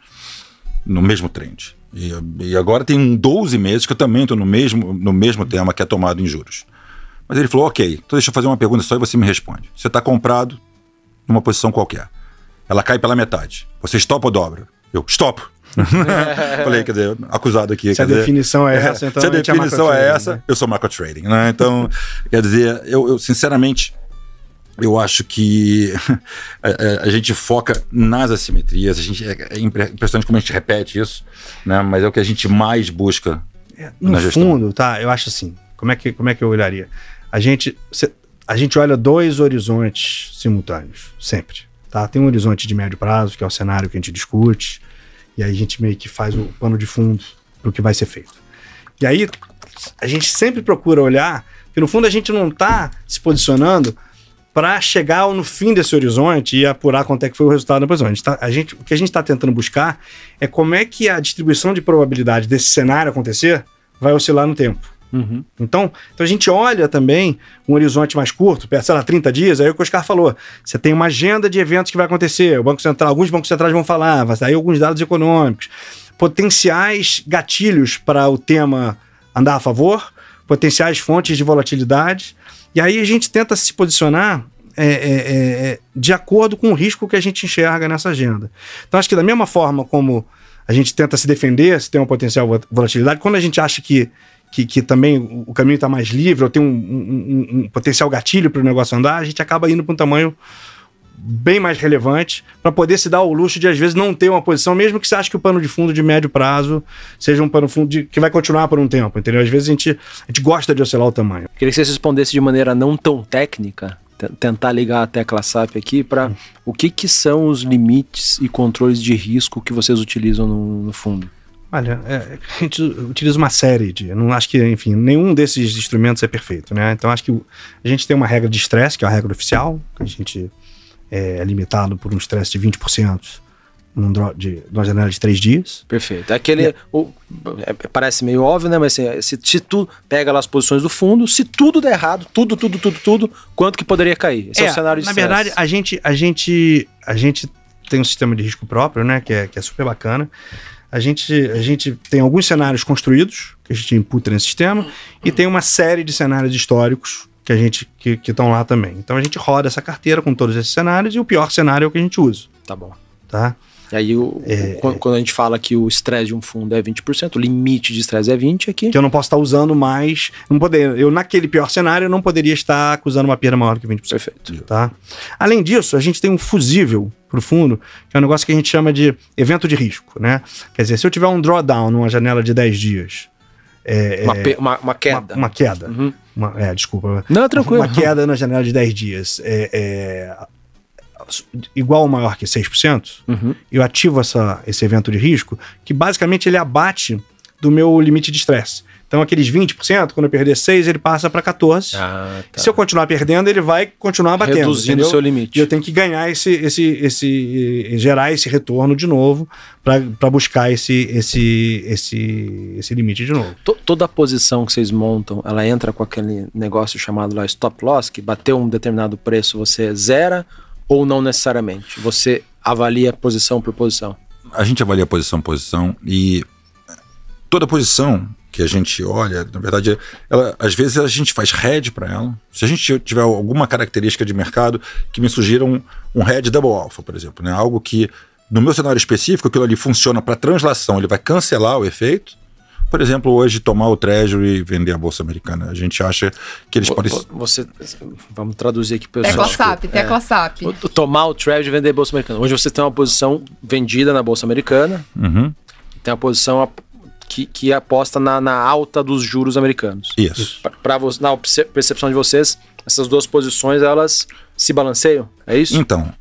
no mesmo trend. E, e agora tem 12 meses que eu também estou no mesmo, no mesmo tema que é tomado em juros. Mas ele falou, ok, então deixa eu fazer uma pergunta só e você me responde. Você está comprado numa posição qualquer. Ela cai pela metade. Você estopa ou dobra? Eu, estopo. Falei, quer dizer, acusado aqui. Se a dizer, definição é essa, então Se a é definição é essa, né? eu sou macro trading, né? Então, quer dizer, eu, eu, sinceramente, eu acho que a, a- a gente foca nas assimetrias, a gente, é, é impre- impressionante como a gente repete isso, né? Mas é o que a gente mais busca No na gestão. fundo, tá? Eu acho assim. Como é que, como é que eu olharia? A gente, a gente olha dois horizontes simultâneos, sempre. Tá? Tem um horizonte de médio prazo, que é o cenário que a gente discute, E aí a gente meio que faz o pano de fundo para o que vai ser feito. E aí a gente sempre procura olhar, que no fundo a gente não está se posicionando para chegar no fim desse horizonte e apurar quanto é que foi o resultado da posição. A gente tá, a gente, o que a gente está tentando buscar é como é que a distribuição de probabilidade desse cenário acontecer vai oscilar no tempo. Uhum. Então, então a gente olha também um horizonte mais curto, sei lá, 30 dias, aí o que o Oscar falou, você tem uma agenda de eventos que vai acontecer, o Banco Central, alguns bancos centrais vão falar, vai sair alguns dados econômicos, potenciais gatilhos para o tema andar a favor, potenciais fontes de volatilidade, e aí a gente tenta se posicionar é, é, é, de acordo com o risco que a gente enxerga nessa agenda. Então, acho que da mesma forma como a gente tenta se defender, se tem uma potencial volatilidade, quando a gente acha que que, que também o caminho está mais livre, ou tem um, um, um potencial gatilho para o negócio andar, a gente acaba indo para um tamanho bem mais relevante para poder se dar o luxo de às vezes não ter uma posição, mesmo que você ache que o pano de fundo de médio prazo seja um pano fundo de, que vai continuar por um tempo, entendeu? Às vezes a gente, a gente gosta de oscilar o tamanho. Queria que você respondesse de maneira não tão técnica, tentar ligar a tecla SAP aqui para o que, que são os limites e controles de risco que vocês utilizam no, no fundo. Olha, é, a gente utiliza uma série de. Não acho que, enfim, nenhum desses instrumentos é perfeito, né? Então acho que a gente tem uma regra de estresse, que é a regra oficial, que a gente é limitado por um estresse de 20% num de, numa janela de três dias. Perfeito. Aquele. É. O, é, parece meio óbvio, né? Mas assim, se, se tu pega lá as posições do fundo, se tudo der errado, tudo, tudo, tudo, tudo, quanto que poderia cair? Esse é, é o cenário de Na stress. verdade, a gente, a gente, a gente tem um sistema de risco próprio, né? Que é, que é super bacana a gente, a gente tem alguns cenários construídos que a gente imputa nesse sistema e tem uma série de cenários históricos que a gente que estão lá também. Então a gente roda essa carteira com todos esses cenários e o pior cenário é o que a gente usa. Tá bom. Tá? E aí, o, é, quando, quando, a gente fala que o estresse de um fundo é 20%, o limite de estresse é 20% aqui. Que eu não posso estar usando mais. Não poder, eu, naquele pior cenário, eu não poderia estar acusando uma perda maior que 20%. Perfeito. Tá? Além disso, a gente tem um fusível para o fundo, que é um negócio que a gente chama de evento de risco. Né? Quer dizer, se eu tiver um drawdown numa janela de 10 dias. É, uma, é, uma, uma, queda. Uma, uma queda. Uhum. Uma, é, desculpa. Não, tranquilo. Uma queda na janela de 10 dias. É, é igual ou maior que 6%, uhum. eu ativo essa, esse evento de risco, que basicamente ele abate do meu limite de estresse. Então, aqueles 20%, quando eu perder 6, ele passa para 14. Ah, tá. Se eu continuar perdendo, ele vai continuar batendo. Reduzindo o seu limite. E eu tenho que ganhar esse, esse, esse gerar esse retorno de novo para buscar esse, esse, esse, esse limite de novo. Toda a posição que vocês montam, ela entra com aquele negócio chamado lá stop loss, que bateu um determinado preço, você zera ou não necessariamente? Você avalia posição por posição? A gente avalia posição por posição e toda posição que a gente olha, na verdade, ela, às vezes a gente faz head para ela. Se a gente tiver alguma característica de mercado que me sugira um, um head double alpha, por exemplo, né? algo que no meu cenário específico, aquilo ali funciona para translação, ele vai cancelar o efeito por exemplo, hoje tomar o Treasury e vender a Bolsa Americana. A gente acha que eles podem. Você, vamos traduzir aqui pessoal. Tecla SAP, tecla SAP. É, tomar o Treasury e vender a Bolsa Americana. Hoje você tem uma posição vendida na Bolsa Americana, uhum. tem uma posição que, que aposta na, na alta dos juros americanos. Isso. Para na percepção de vocês, essas duas posições elas se balanceiam? É isso? Então,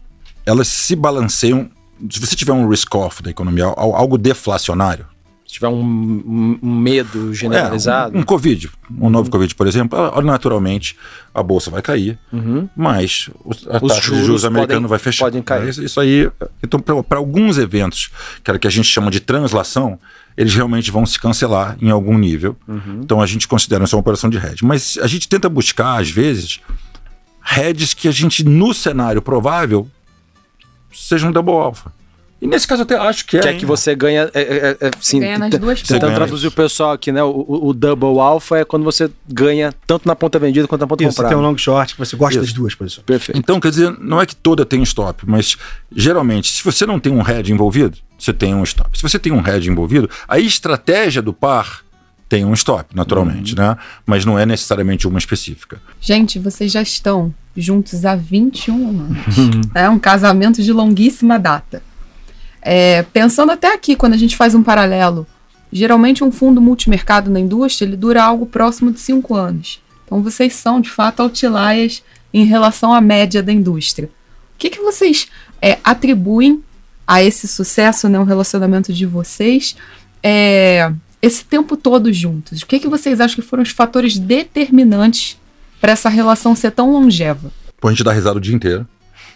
elas se balanceiam. Se você tiver um risk-off da economia, algo deflacionário, tiver um, um medo generalizado. É, um, um, Covid, um novo Covid, por exemplo, naturalmente a bolsa vai cair, uhum. mas a Os taxa juros de juros americano vai fechar. Podem cair. Isso, isso aí, então, para alguns eventos, que era que a gente chama de translação, eles realmente vão se cancelar em algum nível. Uhum. Então a gente considera essa uma operação de hedge. Mas a gente tenta buscar, às vezes, hedges que a gente, no cenário provável, sejam double alpha. E nesse caso até acho que é. Que é que você ganha. É, é, é, sim, ganha nas duas Tentando traduzir o pessoal aqui, né? O, o, double alpha é quando você ganha tanto na ponta vendida quanto na ponta Isso, comprada. Você tem um long short que você gosta Isso. das duas posições. Perfeito. Então, quer dizer, não é que toda tem stop, mas geralmente, se você não tem um head envolvido, você tem um stop. Se você tem um head envolvido, a estratégia do par tem um stop, naturalmente, uhum. né? Mas não é necessariamente uma específica. Gente, vocês já estão juntos há 21 anos. é um casamento de longuíssima data. É, pensando até aqui, quando a gente faz um paralelo, geralmente um fundo multimercado na indústria ele dura algo próximo de cinco anos. Então vocês são de fato outliers em relação à média da indústria. O que, que vocês é, atribuem a esse sucesso, né, o relacionamento de vocês, é, esse tempo todo juntos. O que, que vocês acham que foram os fatores determinantes para essa relação ser tão longeva? Pô, a gente dá risada o dia inteiro.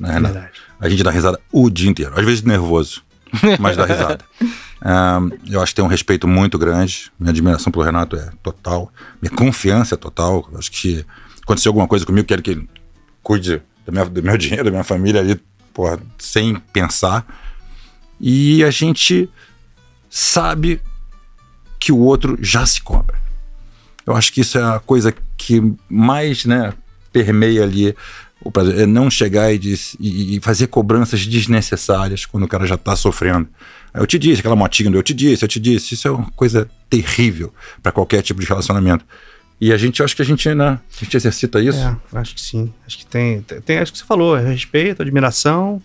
né, É verdade. A gente dá risada o dia inteiro. Às vezes nervoso, mas dá risada. Eu acho que tem um respeito muito grande. Minha admiração pelo Renato é total. Minha confiança é total. Eu acho que aconteceu alguma coisa comigo, quero que ele cuide do meu, do meu dinheiro, da minha família ali, porra, sem pensar. E a gente sabe que o outro já se cobra. Eu acho que isso é a coisa que mais né, permeia ali o prazer. É não chegar e, diz- e- e fazer cobranças desnecessárias quando o cara já tá sofrendo. Eu te disse, aquela motinha do eu te disse, eu te disse. Isso é uma coisa terrível para qualquer tipo de relacionamento. E a gente, acho que a gente, né, a gente exercita isso. É, acho que sim. Acho que tem, tem, acho que você falou, é respeito, admiração,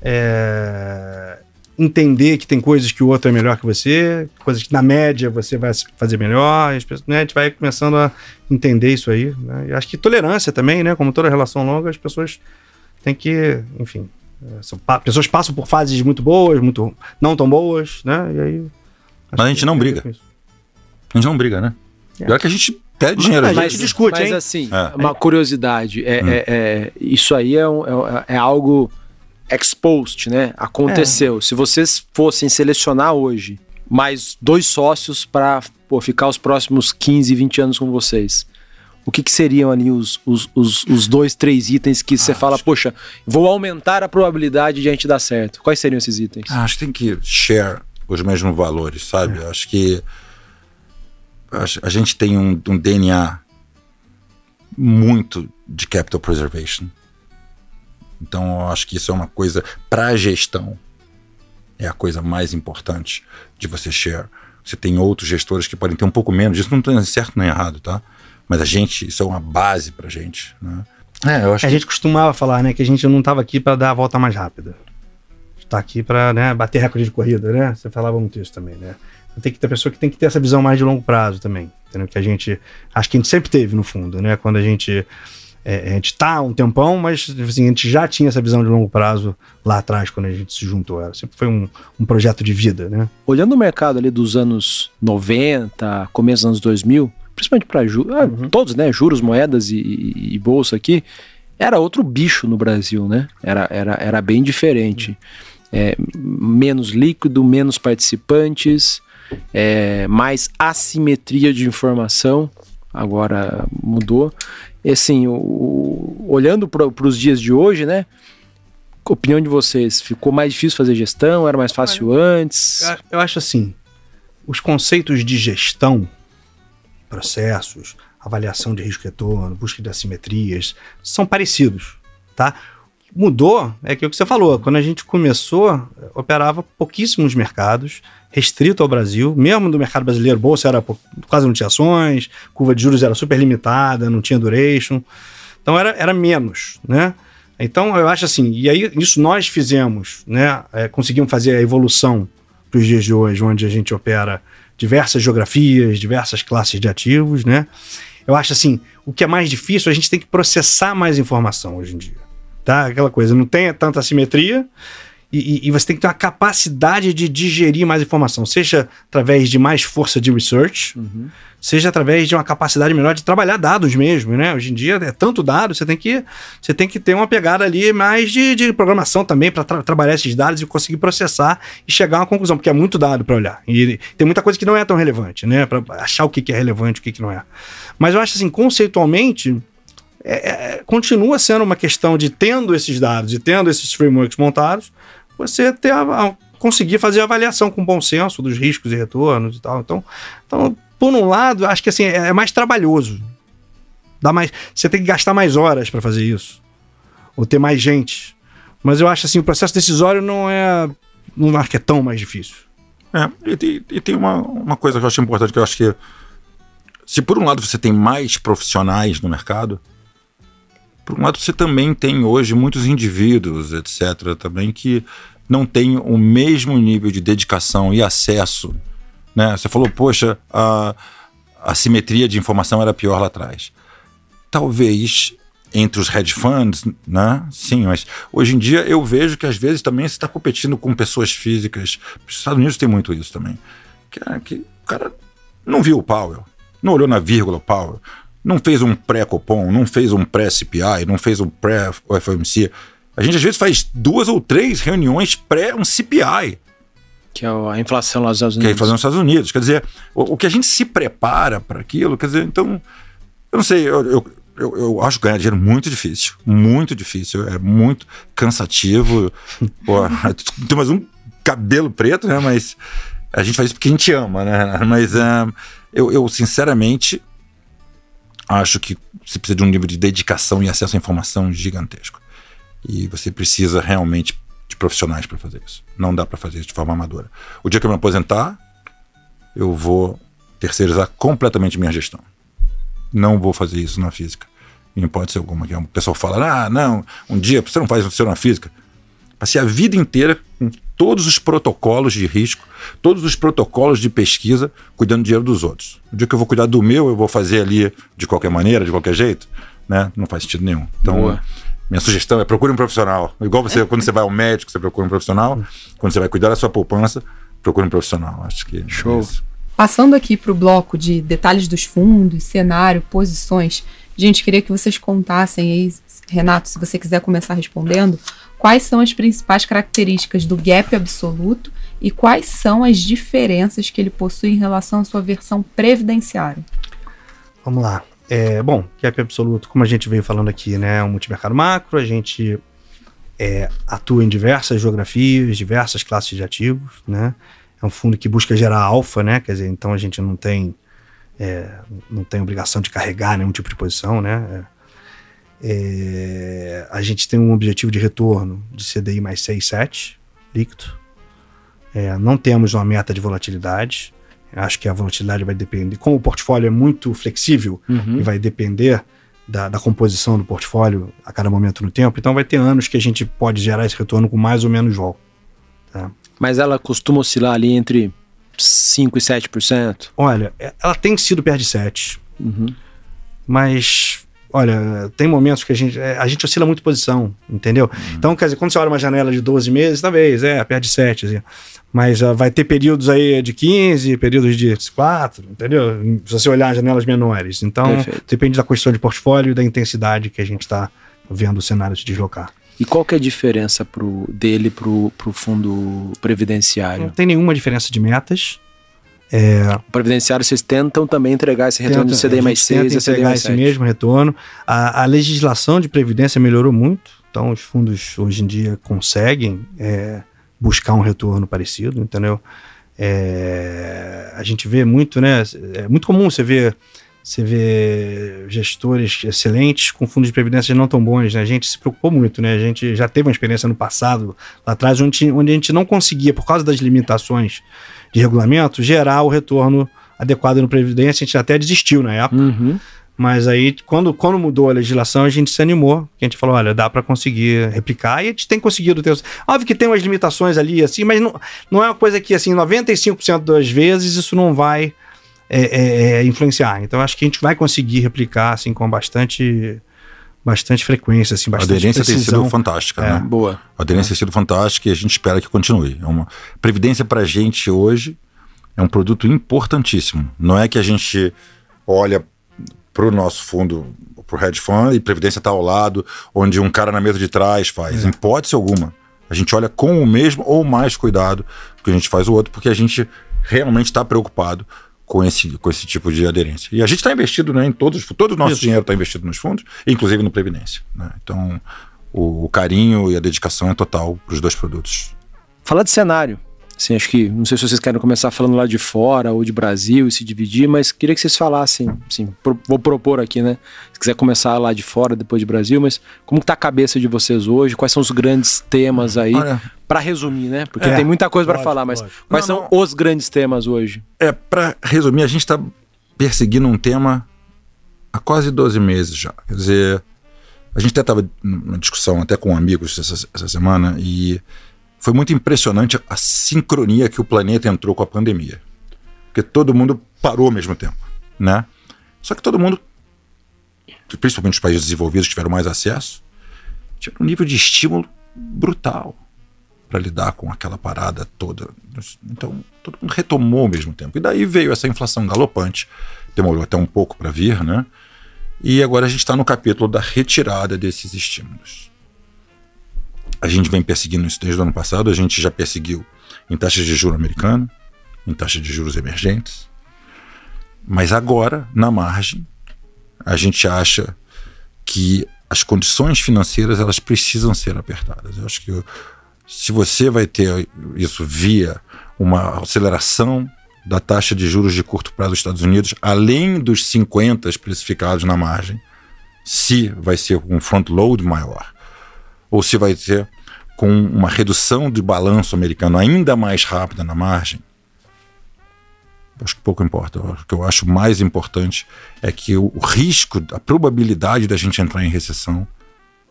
é, entender que tem coisas que o outro é melhor que você, coisas que na média você vai fazer melhor, as pessoas, né, a gente vai começando a entender isso aí. Né? E acho que tolerância também, né? Como toda relação longa, as pessoas têm que, enfim, é, são pessoas passam por fases muito boas, muito não tão boas, né? E aí. Mas a gente não briga. A gente não briga, né? É. Pior que a gente pede dinheiro. Mas a gente discute, mas hein? assim, É. uma curiosidade. É, Hum. é- é- isso aí é, um- é- é algo exposed, né? Aconteceu. Se vocês fossem selecionar hoje mais dois sócios para ficar os próximos 15, 20 anos com vocês. O que, que seriam ali os, os, os, os dois, três itens que você Ah, fala, poxa, vou aumentar a probabilidade de a gente dar certo? Quais seriam esses itens? Ah, acho que tem que share os mesmos valores, sabe? Acho que a gente tem um, um DNA muito de capital preservation. Então, eu acho que isso é uma coisa para a gestão é a coisa mais importante de você share. Você tem outros gestores que podem ter um pouco menos. Isso não tem certo nem errado, tá? Mas a gente, isso é uma base pra gente, né? É, eu acho A que gente costumava falar, né, que a gente não estava aqui para dar a volta mais rápida. Está aqui para né, bater recorde de corrida, né? Você falava muito isso também, né? Tem que ter pessoa que tem que ter essa visão mais de longo prazo também, entendeu? Que a gente acho que a gente sempre teve no fundo, né? Quando a gente é, a gente tá um tempão, mas assim, a gente já tinha essa visão de longo prazo lá atrás quando a gente se juntou. Era, sempre foi um, um projeto de vida, né? Olhando o mercado ali dos anos 90, começo dos anos 2000, principalmente para juros, todos, né? Juros, moedas e, e- e bolsa aqui, era outro bicho no Brasil, né? Era, era, era bem diferente. É, menos líquido, menos participantes, é, mais assimetria de informação. Agora mudou. E assim, o- o- olhando para os dias de hoje, né? Opinião de vocês, ficou mais difícil fazer gestão? Era mais fácil antes? Eu- Eu acho assim, os conceitos de gestão, processos, avaliação de risco retorno, busca de assimetrias, são parecidos, tá? Mudou, é que o que você falou, quando a gente começou, operava pouquíssimos mercados, restrito ao Brasil, mesmo do mercado brasileiro, bolsa era quase não tinha ações, curva de juros era super limitada, não tinha duration, então era, era menos, né? Então eu acho assim, e aí isso nós fizemos, né? É, conseguimos fazer a evolução para os dias de hoje, onde a gente opera diversas geografias, diversas classes de ativos, né? Eu acho assim, o que é mais difícil, a gente tem que processar mais informação hoje em dia, tá? Aquela coisa, não tem tanta assimetria e, e- você tem que ter uma capacidade de digerir mais informação, seja através de mais força de research, seja através de uma capacidade melhor de trabalhar dados mesmo, né? Hoje em dia é tanto dado, você tem que, você tem que ter uma pegada ali mais de, de programação também para trabalhar esses dados e conseguir processar e chegar a uma conclusão, porque é muito dado para olhar. E tem muita coisa que não é tão relevante, né? Para achar o que, que é relevante, o que, que não é. Mas eu acho assim, conceitualmente, é- é- continua sendo uma questão de tendo esses dados e tendo esses frameworks montados, você ter a, a- conseguir fazer a avaliação com bom senso dos riscos e retornos e tal. Então, então por um lado, acho que assim, é, é mais trabalhoso. Dá mais, você tem que gastar mais horas para fazer isso. Ou ter mais gente. Mas eu acho assim, o processo decisório não é. Não acho que é tão mais difícil. É, e, e tem uma, uma coisa que eu acho importante, que eu acho que se por um lado você tem mais profissionais no mercado, por um lado você também tem hoje muitos indivíduos, etc., também que não têm o mesmo nível de dedicação e acesso. Né? Você falou, poxa, a, a simetria de informação era pior lá atrás. Talvez entre os hedge funds, né? Sim, mas hoje em dia eu vejo que às vezes também você está competindo com pessoas físicas. Os Estados Unidos tem muito isso também. Que, é que o cara não viu o Powell, não olhou na vírgula o Powell, não fez um pré-Copom, não fez um pré-CPI, não fez um pré-FOMC. A gente às vezes faz duas ou três reuniões pré um CPI. Que é a inflação lá nos Estados Que é a Unidos. inflação nos Estados Unidos. Quer dizer, o, o que a gente se prepara para aquilo, quer dizer, então, eu não sei, eu, eu, eu, eu acho ganhar dinheiro muito difícil. Muito difícil. É muito cansativo. Pô, tem mais um cabelo preto, né? Mas a gente faz isso porque a gente ama, né? Mas ah, eu, eu, sinceramente, acho que você precisa de um nível de dedicação e acesso à informação gigantesco. E você precisa realmente de profissionais para fazer isso. Não dá para fazer isso de forma amadora. O dia que eu me aposentar, eu vou terceirizar completamente minha gestão. Não vou fazer isso na física. Em hipótese alguma. Que o pessoal fala, ah, não, um dia você não faz isso na física. Passei a vida inteira com todos os protocolos de risco, todos os protocolos de pesquisa, cuidando do dinheiro dos outros. O dia que eu vou cuidar do meu, eu vou fazer ali de qualquer maneira, de qualquer jeito, né? Não faz sentido nenhum. Então, Boa. minha sugestão é procure um profissional. Igual você, quando você vai ao médico, você procura um profissional. Quando você vai cuidar da sua poupança, procure um profissional. Acho que é Show. isso. Passando aqui para o bloco de detalhes dos fundos, cenário, posições, gente, queria que vocês contassem aí, Renato, se você quiser começar respondendo, quais são as principais características do gap absoluto e quais são as diferenças que ele possui em relação à sua versão previdenciária. Vamos lá. É, bom, gap absoluto, como a gente veio falando aqui, né? É um multimercado macro, a gente é, atua em diversas geografias, diversas classes de ativos, né? É um fundo que busca gerar alfa, né? Quer dizer, então a gente não tem, é, não tem obrigação de carregar nenhum tipo de posição, né? É, a gente tem um objetivo de retorno de CDI mais 6, 7, líquido. É, não temos uma meta de volatilidade. Acho que a volatilidade vai depender. Como o portfólio é muito flexível Uhum. e vai depender da, da composição do portfólio a cada momento no tempo, então vai ter anos que a gente pode gerar esse retorno com mais ou menos vol. Mas ela costuma oscilar ali entre 5% e 7%. Olha, é- ela tem sido perto de 7, Uhum. mas olha, tem momentos que a gente, é, a gente oscila muito posição, entendeu? Então, quer dizer, quando você olha uma janela de 12 meses, talvez, é, perto de 7, assim. Mas ah, vai ter períodos aí de 15, períodos de 4, entendeu? Se você olhar janelas menores. Então, Perfeito. depende da construção de portfólio e da intensidade que a gente está vendo o cenário se deslocar. E qual que é a diferença pro, dele pro, pro fundo previdenciário? Não tem nenhuma diferença de metas. O previdenciário vocês tentam também entregar esse retorno Tenta- de CDI mais gente 6 tenta e CDI entregar mais esse 7. mesmo retorno. A, a legislação de previdência melhorou muito, então os fundos hoje em dia conseguem é, buscar um retorno parecido, entendeu? É, a gente vê muito, né? É muito comum você ver você vê gestores excelentes com fundos de previdência não tão bons, né? A gente se preocupou muito, né? A gente já teve uma experiência no passado, lá atrás, onde, onde a gente não conseguia, por causa das limitações de regulamento, gerar o retorno adequado no Previdência. A gente até desistiu na época. Uhum. Mas aí, quando, quando mudou a legislação, a gente se animou. A gente falou: olha, dá para conseguir replicar. E a gente tem conseguido ter. Óbvio que tem umas limitações ali, assim, mas não, não é uma coisa que, assim, 95% das vezes isso não vai é, é, é, influenciar. Então, acho que a gente vai conseguir replicar, assim, com bastante. Bastante frequência, assim, A bastante aderência tem precisão. sido fantástica, É. né? Boa. A aderência tem sido fantástica e a gente espera que continue. É uma previdência para a gente hoje é um produto importantíssimo. Não é que a gente olha para o nosso fundo, para o hedge fund e previdência está ao lado, onde um cara na mesa de trás faz. Em hipótese alguma. A gente olha com o mesmo ou mais cuidado que a gente faz o outro, porque a gente realmente está preocupado com esse, com esse tipo de aderência. E a gente está investido né, em todos, todo o nosso Isso. dinheiro está investido nos fundos, inclusive no Previdência. né? Então, o, o carinho e a dedicação é total para os dois produtos. Falar de cenário. Assim, acho que, não sei se vocês querem começar falando lá de fora ou de Brasil e se dividir, mas queria que vocês falassem, assim, pro- vou propor aqui, né? Se quiser começar lá de fora, depois de Brasil, mas como que tá a cabeça de vocês hoje? Quais são os grandes temas aí? Pra resumir, né? Porque É, tem muita coisa pra lógico, falar, mas lógico. quais Não, são os grandes temas hoje? É, para resumir, a gente está perseguindo um tema há quase 12 meses já. Quer dizer, a gente até estava numa discussão até com amigos essa, essa semana e foi muito impressionante a sincronia que o planeta entrou com a pandemia. Porque todo mundo parou ao mesmo tempo, né? Só que todo mundo principalmente os países desenvolvidos que tiveram mais acesso, tiveram um nível de estímulo brutal para lidar com aquela parada toda. Então, todo mundo retomou ao mesmo tempo. E daí veio essa inflação galopante, demorou até um pouco para vir, né? E agora a gente está no capítulo da retirada desses estímulos. A gente vem perseguindo isso desde o ano passado, a gente já perseguiu em taxas de juros americano, em taxas de juros emergentes. Mas agora, na margem, a gente acha que as condições financeiras elas precisam ser apertadas. Eu acho que se você vai ter isso via uma aceleração da taxa de juros de curto prazo dos Estados Unidos, além dos 50 especificados na margem, se vai ser um front load maior, ou se vai ser com uma redução de balanço americano ainda mais rápida na margem, acho que pouco importa. O que eu acho mais importante é que o, risco, a probabilidade da gente entrar em recessão,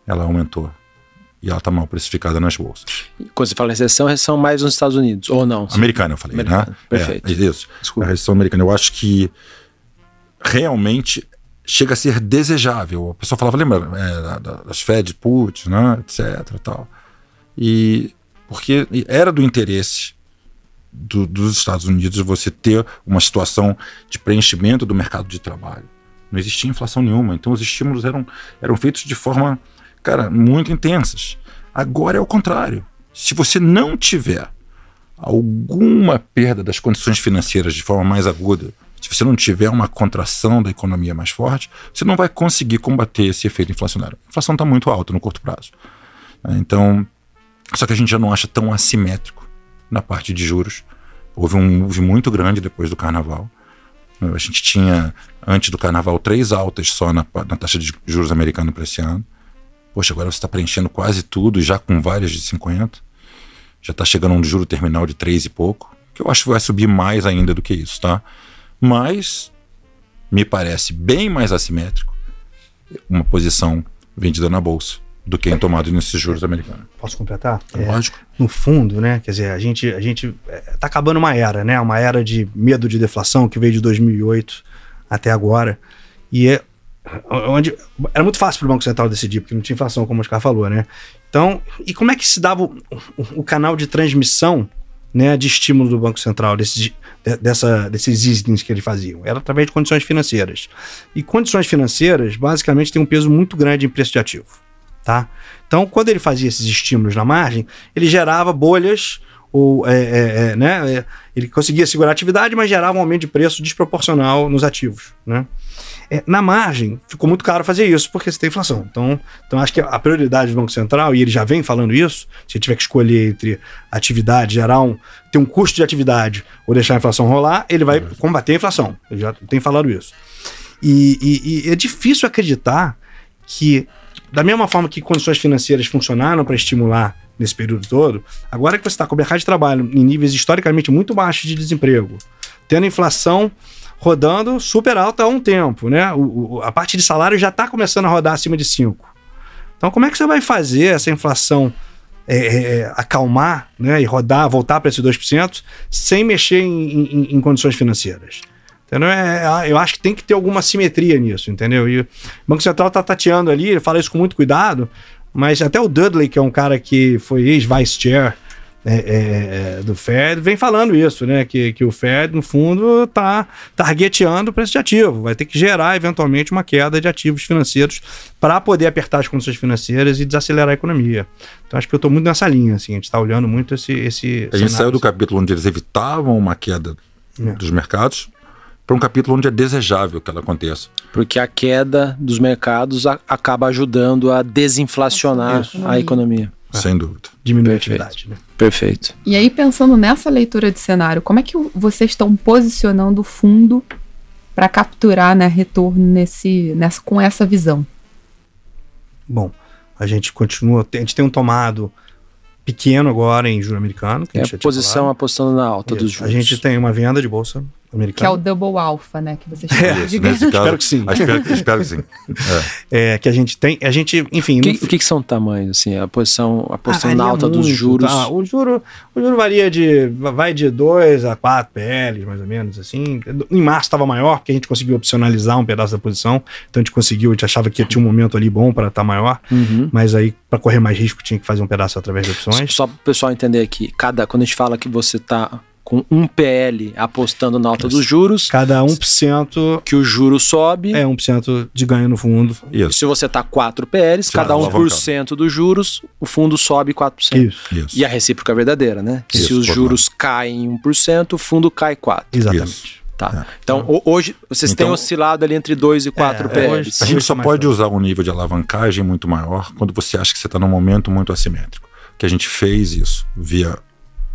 ela aumentou. E ela está mal precificada nas bolsas. Quando você fala recessão, recessão mais nos Estados Unidos, ou não? Americana, eu falei, né? Americana. né? Perfeito. É, isso. Desculpa. A recessão americana. Eu acho que realmente chega a ser desejável. A pessoa falava, lembra, é, das Fed Put, né, etc. Tal. E porque era do interesse do, dos Estados Unidos você ter uma situação de preenchimento do mercado de trabalho. Não existia inflação nenhuma, então os estímulos eram, eram feitos de forma, cara, muito intensas. Agora é o contrário. Se você não tiver alguma perda das condições financeiras de forma mais aguda, se você não tiver uma contração da economia mais forte, você não vai conseguir combater esse efeito inflacionário. A inflação está muito alta no curto prazo. Então, só que a gente já não acha tão assimétrico na parte de juros. Houve um move muito grande depois do carnaval. A gente tinha, antes do carnaval, três altas só na, na taxa de juros americano para esse ano. Poxa, agora você está preenchendo quase tudo, já com várias de 50. Já está chegando um juro terminal de 3 e pouco, que eu acho que vai subir mais ainda do que isso, tá? Mas me parece bem mais assimétrico uma posição vendida na bolsa do que em tomado nesses juros americanos. Posso completar? É, Lógico. No fundo, né? Quer dizer, a gente a gente está acabando uma era, né? Uma era de medo de deflação que veio de 2008 até agora e é onde era muito fácil para o Banco Central decidir porque não tinha inflação, como o Oscar falou, né? Então, e como é que se dava o, o, o canal de transmissão né, de estímulo do Banco Central, desses, de, dessa, desses easings que eles faziam. Era através de condições financeiras. E condições financeiras, basicamente, têm um peso muito grande em preço de ativo. Tá? Então, quando ele fazia esses estímulos na margem, ele gerava bolhas, ou, é, é, é, né, é, ele conseguia segurar a atividade, mas gerava um aumento de preço desproporcional nos ativos. Né? É, na margem, ficou muito caro fazer isso, porque você tem inflação. Então, então, acho que a prioridade do Banco Central, e ele já vem falando isso, se tiver que escolher entre atividade, gerar um, ter um custo de atividade ou deixar a inflação rolar, ele vai combater a inflação. Ele já tem falado isso. E, e, e é difícil acreditar que da mesma forma que condições financeiras funcionaram para estimular nesse período todo, agora que você está com o mercado de trabalho em níveis historicamente muito baixos de desemprego, tendo inflação rodando super alta há um tempo, né? O, o, a parte de salário já está começando a rodar acima de 5. Então, como é que você vai fazer essa inflação é, é, acalmar né, e rodar, voltar para esses 2% sem mexer em, em, em condições financeiras? Entendeu? É, é, eu acho que tem que ter alguma simetria nisso, entendeu? E o Banco Central está tateando ali, ele fala isso com muito cuidado, mas até o Dudley, que é um cara que foi ex-vice-chair é, é, é do Fed, vem falando isso, né? Que, que o Fed, no fundo, está targeteando o preço de ativo. Vai ter que gerar, eventualmente, uma queda de ativos financeiros para poder apertar as condições financeiras e desacelerar a economia. Então, acho que eu estou muito nessa linha, assim. A gente está olhando muito esse. esse a gente saiu do capítulo onde eles evitavam uma queda é. dos mercados para um capítulo onde é desejável que ela aconteça. Porque a queda dos mercados a, acaba ajudando a desinflacionar Isso. a economia. Sem dúvida. Diminui a atividade. Né? Perfeito. E aí, pensando nessa leitura de cenário, como é que vocês estão posicionando o fundo para capturar né, retorno nesse, nessa, com essa visão? Bom, a gente continua, a gente tem um tomado pequeno agora em juro americano. Que é a, a posição apostando na alta Isso. dos juros. A gente tem uma venda de bolsa Que é americano. o double alpha, né? Que você É, chama de Isso, nesse caso, Espero que sim. ah, espero, espero que sim. É. É, que a gente tem. A gente, enfim. O que, no- o que que são tamanhos, assim? A posição, a posição Ah, na varia alta dos muito, juros. tá? O juro, o juro varia de. vai de 2 a 4 PLs, mais ou menos, assim. Em março estava maior, porque a gente conseguiu opcionalizar um pedaço da posição. Então a gente conseguiu, a gente achava que tinha um momento ali bom para estar maior. Uhum. Mas aí, para correr mais risco, tinha que fazer um pedaço através de opções. Só para o pessoal entender aqui, cada, quando a gente fala que você tá com um PL apostando na alta dos juros, Cada 1% que o juro sobe. é 1% de ganho no fundo. Isso, Se você tá 4 PLs, Sim, cada alavancado. 1% dos juros, o fundo sobe 4%. Isso, isso. E a recíproca é verdadeira, né? Isso, Se os juros caem em 1%, o fundo cai 4%. exatamente. Tá. Então, ho- hoje, vocês têm Então- oscilado ali entre 2 e 4 É, PLs. hoje- A gente só pode usar um nível de alavancagem muito maior quando você acha que você está num momento muito assimétrico. Que a gente fez isso via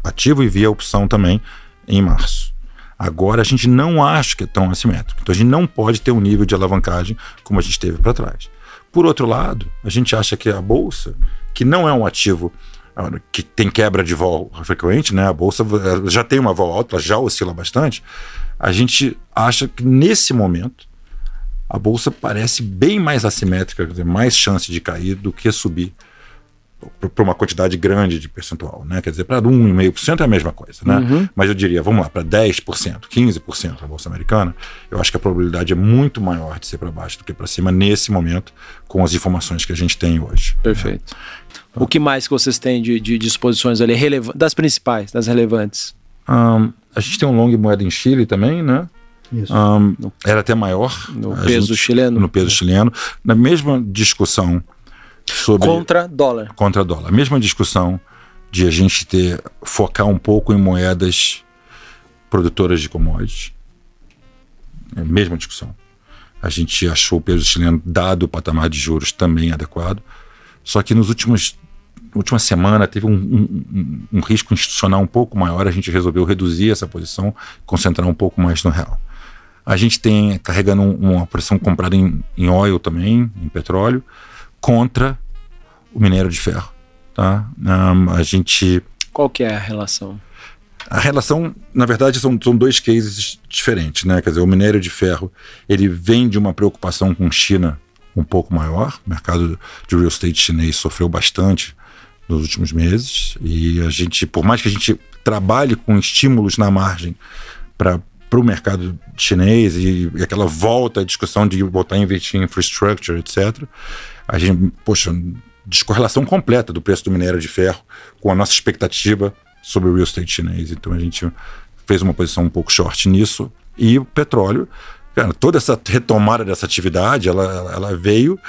ativo e via opção também em março. Agora a gente não acha que é tão assimétrico. Então a gente não pode ter um nível de alavancagem como a gente teve para trás. Por outro lado, a gente acha que a bolsa, que não é um ativo ah, que tem quebra de vol frequente, né? A bolsa eh, já tem uma vol alta, já oscila bastante. A gente acha que nesse momento a bolsa parece bem mais assimétrica, mais chance de cair do que subir para uma quantidade grande de percentual, né? Quer dizer, para 1,5% é a mesma coisa, né? Uhum. Mas eu diria, vamos lá, para 10%, 15% a bolsa americana, eu acho que a probabilidade é muito maior de ser para baixo do que para cima nesse momento, com as informações que a gente tem hoje. Perfeito. O que mais que vocês têm de, de disposições ali, das principais, das relevantes? Ahn, a gente tem um long moeda em Chile também, né? Isso. Ahn, era até maior. No peso gente- chileno? No peso chileno. Na mesma discussão sobre. Contra dólar. contra dólar. Mesma discussão de a gente ter focar um pouco em moedas produtoras de commodities. É mesma discussão. A gente achou o peso chileno, dado o patamar de juros, também adequado. Só que nos últimos última semana teve um, um- um- um risco institucional um pouco maior, a gente resolveu reduzir essa posição, concentrar um pouco mais no real. A gente tem carregando um- uma posição comprada em, em oil também, em petróleo, contra o minério de ferro. Tá? Ahn, a gente. Qual que é a relação? A relação, na verdade, são, são dois cases diferentes, né? Quer dizer, o minério de ferro, ele vem de uma preocupação com China um pouco maior. O mercado de real estate chinês sofreu bastante nos últimos meses e a gente, por mais que a gente trabalhe com estímulos na margem para o mercado chinês e, e aquela volta à discussão de voltar a investir em infrastructure, etc., a gente, poxa, descorrelação completa do preço do minério de ferro com a nossa expectativa sobre o real estate chinês. Então a gente fez uma posição um pouco short nisso. E o petróleo, cara, toda essa retomada dessa atividade, ela, ela- veio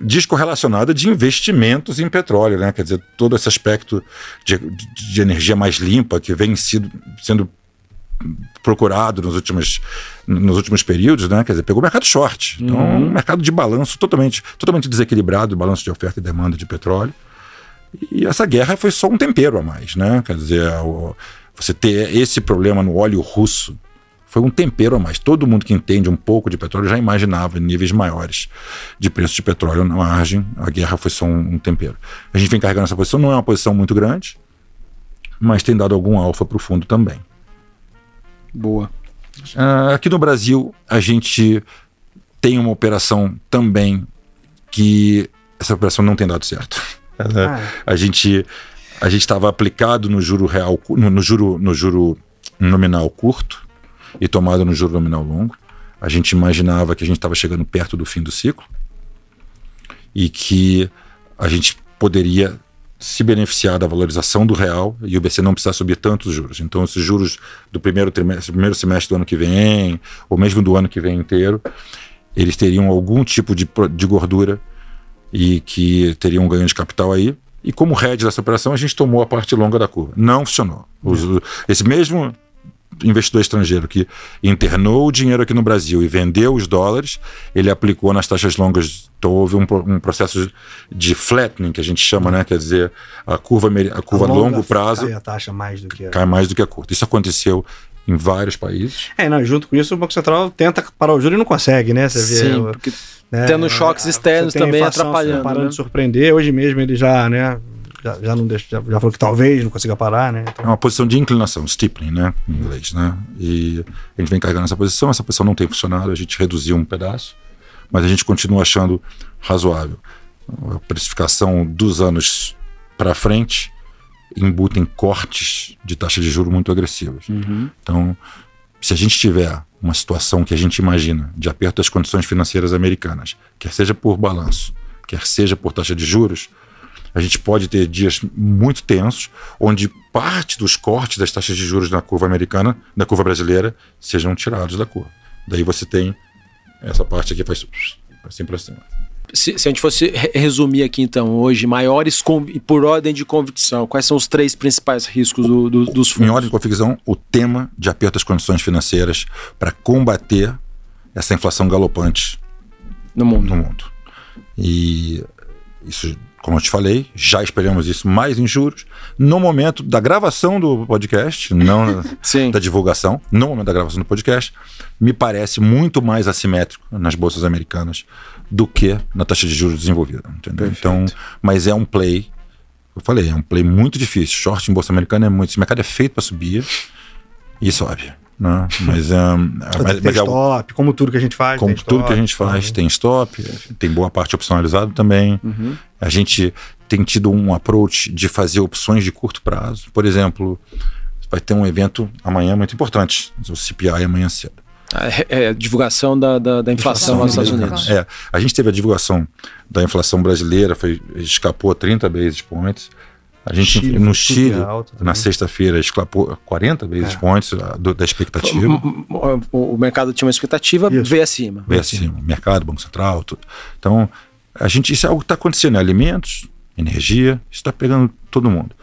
descorrelacionada de investimentos em petróleo, né? Quer dizer, todo esse aspecto de- de energia mais limpa que vem sido, sendo procurado nos últimos, nos últimos períodos, né? Quer dizer, pegou o mercado short. Então, um mercado de balanço totalmente, totalmente desequilibrado, balanço de oferta e demanda de petróleo. E essa guerra foi só um tempero a mais, né? Quer dizer, o- você ter esse problema no óleo russo foi um tempero a mais. Todo mundo que entende um pouco de petróleo já imaginava níveis maiores de preço de petróleo na margem. A guerra foi só um, um tempero. A gente vem carregando essa posição, não é uma posição muito grande, mas tem dado algum alfa para o fundo também. Boa. Ah, aqui no Brasil, a gente tem uma operação também que essa operação não tem dado certo. Ah, A gente a gente estava aplicado no juro real, no, no juro no juro nominal curto e tomado no juro nominal longo. A gente imaginava que a gente estava chegando perto do fim do ciclo e que a gente poderia se beneficiar da valorização do real e o BC não precisar subir tantos juros. Então, esses juros do primeiro trimestre, primeiro semestre do ano que vem, ou mesmo do ano que vem inteiro, eles teriam algum tipo de, de gordura e que teriam um ganho de capital aí. E como head dessa operação, a gente tomou a parte longa da curva. Não funcionou. Os- esse mesmo investidor estrangeiro que internou o dinheiro aqui no Brasil e vendeu os dólares, ele aplicou nas taxas longas. Então houve um, um processo de flattening, que a gente chama, né? Quer dizer, a curva, a curva a longa longo prazo cai a taxa mais do que a... cai mais do que a curta. Isso aconteceu em vários países. É, não, junto com isso o Banco Central tenta parar o juro e não consegue, né? Você vê, Sim, porque né, tendo choques externos também inflação atrapalhando, Parando né? de surpreender. Hoje mesmo ele já, né? Já, já não deixa, já, já falou que talvez não consiga parar, né? Então, É uma posição de inclinação, stippling, né? Em inglês, né? E a gente vem carregando essa posição, essa posição não tem funcionado, a gente reduziu um pedaço, mas a gente continua achando razoável. A precificação dos anos para frente embutem cortes de taxa de juros muito agressivas. Então, se a gente tiver uma situação que a gente imagina de aperto das condições financeiras americanas, quer seja por balanço, quer seja por taxa de juros, a gente pode ter dias muito tensos, onde parte dos cortes das taxas de juros na curva americana, na curva brasileira, sejam tirados da curva. Daí você tem essa parte aqui faz assim para cima. Se, se a gente fosse re- resumir aqui, então, hoje, maiores por ordem de convicção, quais são os três principais riscos do- do- dos Em fundos? ordem de confecção, o tema de aperto das condições financeiras para combater essa inflação galopante no mundo. no mundo. E isso, como eu te falei, já esperamos isso mais em juros. No momento da gravação do podcast, não da divulgação, no momento da gravação do podcast, me parece muito mais assimétrico nas bolsas americanas do que na taxa de juros desenvolvida. Entendeu? Então, mas é um play, eu falei, é um play muito difícil. Short em bolsa americana é muito. Esse mercado é feito para subir e sobe. Né? Mas, é, mas, tem mas é stop, como tudo que a gente faz. como tem tudo que a stop, gente faz, tá, tem stop, tem boa parte opcionalizado também. Uhum. A gente tem tido um approach de fazer opções de curto prazo. Por exemplo, vai ter um evento amanhã muito importante, o CPI amanhã cedo. É, é, divulgação da, da, da inflação nos Estados Unidos. É, a gente teve a divulgação da inflação brasileira, foi, escapou a 30 basis points. A gente Chile no Chile, na sexta-feira, escapou 40 basis É. points ah, da expectativa. O, o mercado tinha uma expectativa, Isso. veio acima. Veio acima, mercado, Banco Central, tudo. Então, a gente, isso é algo que está acontecendo, né? alimentos, energia, isso está pegando todo mundo.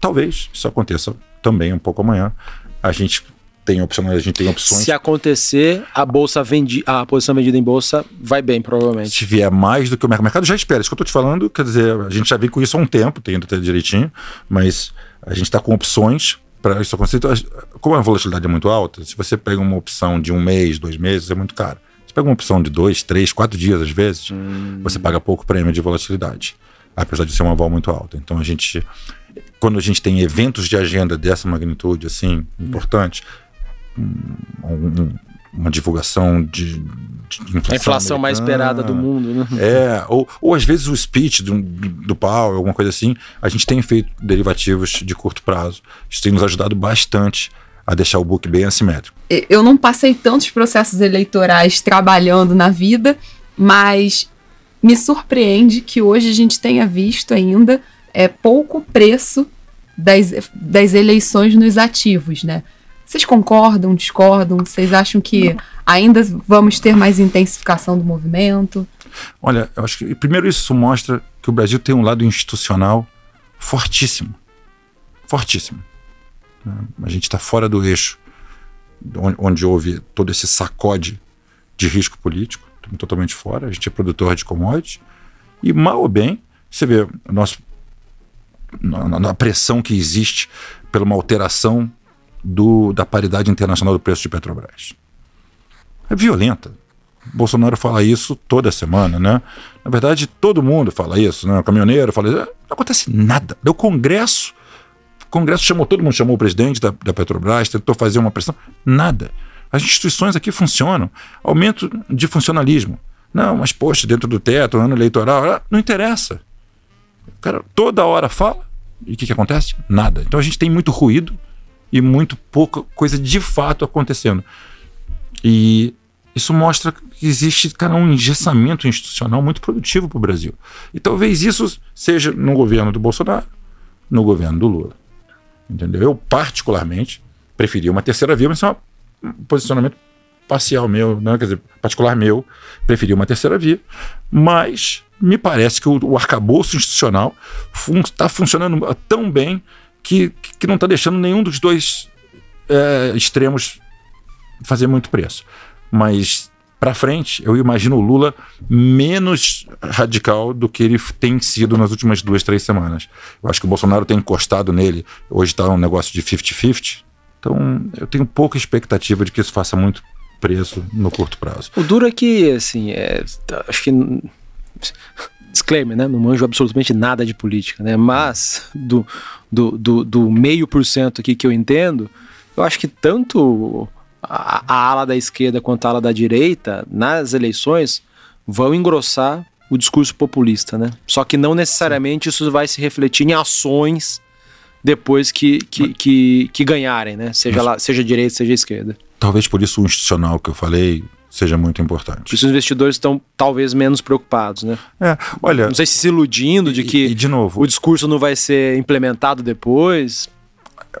Talvez isso aconteça também um pouco amanhã. A gente tem opções, a gente tem opções. Se acontecer, a bolsa vendi, a posição vendida em bolsa vai bem, provavelmente. Se vier mais do que o mercado, o mercado já espera. Isso que eu estou te falando, quer dizer, a gente já vem com isso há um tempo, tem ainda até direitinho, mas a gente está com opções para isso acontecer. Então, como a volatilidade é muito alta, se você pega uma opção de um mês, dois meses, é muito caro. Você pega uma opção de dois, três, quatro dias, às vezes, você paga pouco prêmio de volatilidade, apesar de ser uma vol muito alta. Então, a gente, quando a gente tem eventos de agenda dessa magnitude, assim, importante, um- uma divulgação de, de inflação, A inflação mais esperada do mundo, né? é, ou, ou às vezes o speech do, do, do Powell, alguma coisa assim, a gente tem feito derivativos de curto prazo. Isso tem nos ajudado bastante a deixar o book bem assimétrico. Eu não passei tantos processos eleitorais trabalhando na vida, mas me surpreende que hoje a gente tenha visto ainda é, pouco preço das, das eleições nos ativos, né? Vocês concordam, discordam? Vocês acham que ainda vamos ter mais intensificação do movimento? Olha, eu acho que primeiro isso mostra que o Brasil tem um lado institucional fortíssimo. Fortíssimo. A gente está fora do eixo onde, onde houve todo esse sacode de risco político, estamos totalmente fora. A gente é produtor de commodities. E mal ou bem, você vê na, na- na pressão que existe pela uma alteração do, da paridade internacional do preço de Petrobras. É violenta. Bolsonaro fala isso toda semana, né? Na verdade, todo mundo fala isso, né? O caminhoneiro fala isso. Não acontece nada. O Congresso, o Congresso chamou, todo mundo chamou o presidente da, da Petrobras, tentou fazer uma pressão. Nada. As instituições aqui funcionam. Aumento de funcionalismo. Não, mas poxa, dentro do teto, ano eleitoral, ah, não interessa. O cara toda hora fala e o que, que acontece? Nada. Então a gente tem muito ruído e muito pouca coisa de fato acontecendo. E isso mostra que existe, cara, um engessamento institucional muito produtivo para o Brasil. E talvez isso seja no governo do Bolsonaro, no governo do Lula. Entendeu? Eu, particularmente, preferia uma terceira via, mas isso é um posicionamento parcial meu, né? quer dizer, particular meu, preferia uma terceira via, mas me parece que o, o arcabouço institucional está funcionando tão bem que, que não está deixando nenhum dos dois é, extremos fazer muito preço. Mas para frente, eu imagino o Lula menos radical do que ele tem sido nas últimas duas, três semanas. Eu acho que o Bolsonaro tem encostado nele. Hoje está um negócio de 50-50. Então, eu tenho pouca expectativa de que isso faça muito preço no curto prazo. O duro é que, assim, é, tá, acho que disclaimer, né? Não manjo absolutamente nada de política, né? Mas do, do, do, do meio por cento aqui que eu entendo, eu acho que tanto a, a ala da esquerda quanto a ala da direita, nas eleições, vão engrossar o discurso populista, né? Só que não necessariamente isso vai se refletir em ações depois que, que, que, que ganharem, né? Seja, lá, seja direita, seja esquerda. Talvez por isso o institucional que eu falei seja muito Por importante. isso os investidores estão talvez menos preocupados, né? É, olha, Não sei se se iludindo de e- que e, de novo, o discurso não vai ser implementado depois.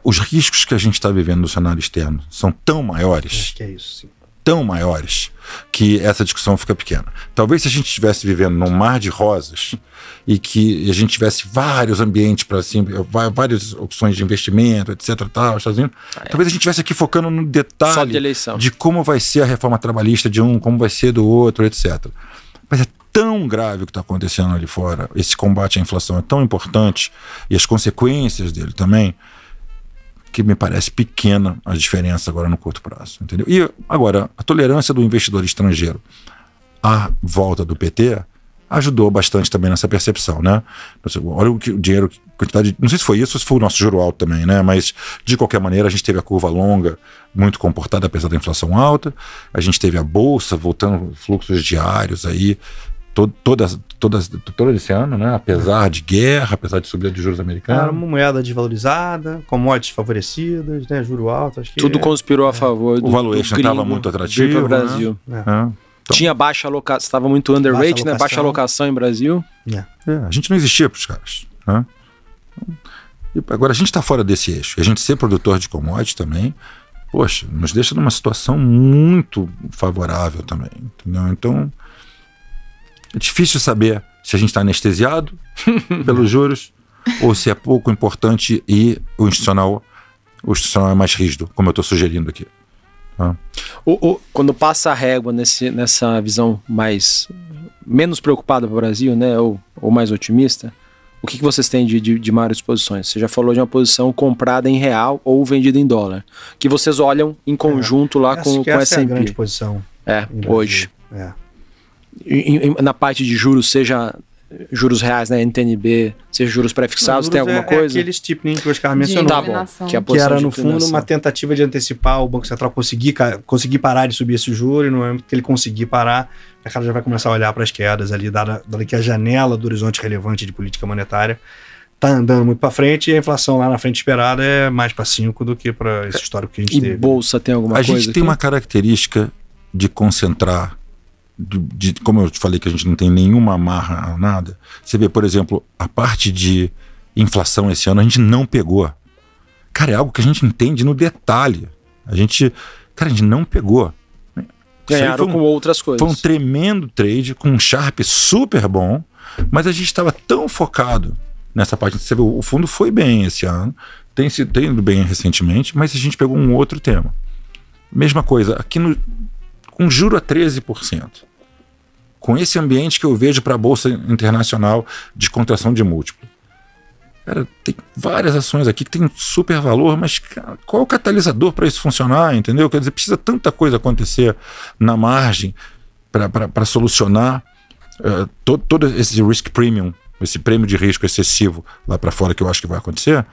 os riscos que a gente está vivendo no cenário externo são tão maiores, Acho que é isso, sim. Tão maiores, que essa discussão fica pequena. Talvez se a gente estivesse vivendo num mar de rosas e que a gente tivesse vários ambientes para assim, várias opções de investimento, etc. Tal, Estados Unidos, talvez a gente estivesse aqui focando no de detalhe eleição. de como vai ser a reforma trabalhista de um, como vai ser do outro, etc. Mas é tão grave o que está acontecendo ali fora, esse combate à inflação é tão importante e as consequências dele também, que me parece pequena a diferença agora no curto prazo, entendeu? E agora, a tolerância do investidor estrangeiro à volta do PT ajudou bastante também nessa percepção, né? Olha o que o dinheiro, quantidade, não sei se foi isso se foi o nosso juro alto também, né? Mas de qualquer maneira a gente teve a curva longa muito comportada apesar da inflação alta, a gente teve a bolsa voltando fluxos diários aí todo, todas, todas, todo esse ano, né? Apesar de guerra, apesar de subida de juros Era americanos. uma moeda desvalorizada, commodities favorecidas, né, juro alto, acho que Tudo é, conspirou a favor do, O valuation do gringo tava muito atrativo, pro né? Brasil. é. É. Então- Tinha baixa alocação, estava muito underrate, né? Baixa alocação. em Brasil. É, a gente não existia para os caras. Né? E agora a gente está fora desse eixo. A gente ser produtor de commodities também, poxa, nos deixa numa situação muito favorável também. Entendeu? Então, é difícil saber se a gente está anestesiado pelos juros ou se é pouco importante e o institucional, o institucional é mais rígido, como eu estou sugerindo aqui. O- o- quando passa a régua nesse, nessa visão mais menos preocupada para o Brasil, né? Ou, ou mais otimista, o que, que vocês têm de, de, de maiores posições? Você já falou de uma posição comprada em real ou vendida em dólar. Que vocês olham em conjunto lá Acho com, com essa é a grande S&P. posição É, hoje. É. Em- em- na parte de juros, seja juros reais, né? NTNB, seja juros pré-fixados, tem alguma é, coisa? É aquele steepening que o Oscar mencionou. Tá bom. Que é a que era, no fundo, uma tentativa de antecipar o Banco Central conseguir, conseguir parar de subir esse juro, e no momento que ele conseguir parar, o mercado já vai começar a olhar para as quedas ali, dada, dada que a janela do horizonte relevante de política monetária está andando muito para frente e a inflação lá na frente esperada é mais para 5 do que para esse histórico que a gente E teve. bolsa tem alguma a coisa? gente tem aqui? uma característica de concentrar, de, de- como eu te falei que a gente não tem nenhuma amarra a nada. Você vê, por exemplo, a parte de inflação esse ano a gente não pegou. Cara, é algo que a gente entende no detalhe. A gente, cara, a gente não pegou. Ganharam foi um- com outras coisas. Foi um tremendo trade com um Sharp super bom, mas a gente estava tão focado nessa parte. Você vê, o fundo foi bem esse ano, tem tem ido bem recentemente, mas a gente pegou um outro tema. Mesma coisa, aqui no, com juro a 13%. Com esse ambiente que eu vejo para a Bolsa Internacional de contração de múltiplo. Cara, tem várias ações aqui que tem super valor, mas cara, qual é o catalisador para isso funcionar, entendeu? Quer dizer, precisa tanta coisa acontecer na margem para solucionar eh, todo, todo esse risk premium, esse prêmio de risco excessivo lá para fora que eu acho que vai acontecer,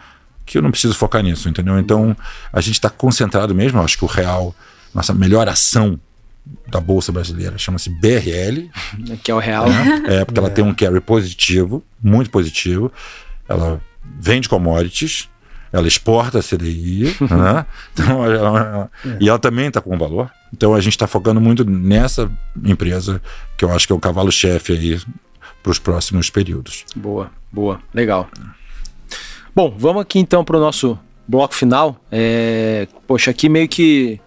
que eu não preciso focar nisso, entendeu? Então a gente está concentrado mesmo, eu acho que o real, nossa melhor ação da Bolsa Brasileira chama-se BRL, Que é o real. né? É, porque ela tem um carry positivo, muito positivo. Ela vende commodities, ela exporta a CDI, né? Então, ela- ela- E ela também está com valor. Então a gente está focando muito nessa empresa, que eu acho que é o cavalo-chefe aí para os próximos períodos. Boa, boa, legal. Bom, vamos aqui então para o nosso bloco final. É, Poxa, aqui meio que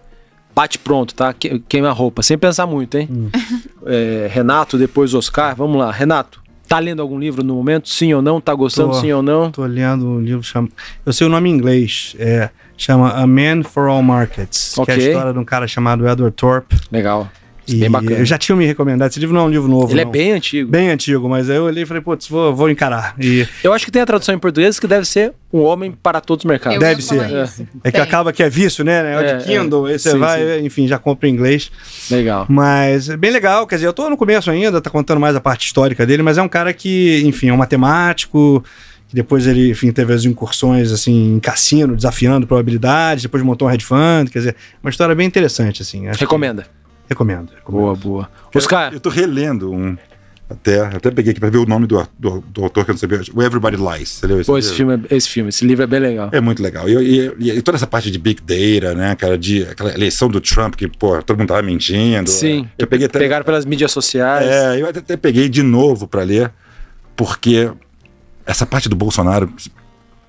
bate pronto, tá? Que- Queima a roupa, sem pensar muito, hein? É, Renato, depois Oscar. Vamos lá, Renato. Tá lendo algum livro no momento? Sim ou não? Tá gostando? Tô. Sim ou não? Tô lendo um livro chama. Eu sei o nome em inglês. É, chama A Man for All Markets. Que é a história de um cara chamado Edward Thorpe. Legal. E Bem bacana. eu já tinha me recomendado. Esse livro não é um livro novo. Ele é não. bem antigo. Bem antigo, mas aí eu olhei e falei, putz, vou, vou encarar. E Eu acho que tem a tradução em português que deve ser Um Homem para Todos os Mercados. Eu Deve ser. isso. é que acaba que é vício, né? É, É, de Kindle, aí você Sim, vai, enfim, já compra em inglês. Legal. Mas é bem legal, quer dizer, eu tô no começo ainda, tá contando mais a parte histórica dele, mas é um cara que, enfim, é um matemático, que depois ele, enfim, teve as incursões, assim, em cassino, desafiando probabilidades, depois montou um hedge fund, quer dizer, uma história bem interessante, assim. acho que- Recomenda. Recomendo. recomendo. Boa, boa. Oscar, Eu tô relendo um. Até, até peguei aqui pra ver o nome do, do, do autor que eu não sabia. O Everybody Lies. Você leu esse pô, esse filme, é- esse filme, esse livro é bem legal. É muito legal. E, e- e toda essa parte de Big Data, né, cara, de aquela eleição do Trump, que, pô, todo mundo tava mentindo. Sim. Eu peguei até. Pegaram pelas mídias sociais. É, eu até, até peguei de novo pra ler, porque essa parte do Bolsonaro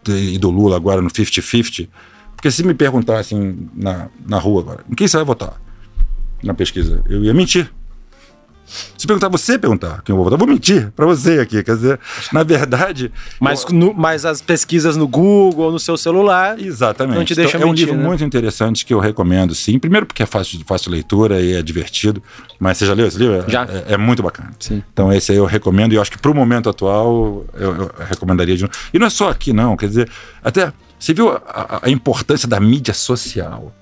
e do Lula agora no 50-50, porque se me perguntassem na, na rua agora, em quem você vai votar na pesquisa, eu ia mentir. Se perguntar você perguntar quem eu vou votar, eu vou mentir pra você aqui. Quer dizer, na verdade. Mas, eu- no- mas as pesquisas no Google, no seu celular. Exatamente. Não te deixa Então, é um mentir, livro né? muito interessante que eu recomendo, sim. Primeiro porque é fácil de fácil leitura e é divertido. Mas você já leu esse livro? É- Já. É, é muito bacana. Sim. Então esse aí eu recomendo e eu acho que pro momento atual eu, eu recomendaria de novo. E não é só aqui não, quer dizer, até você viu a, a- a importância da mídia social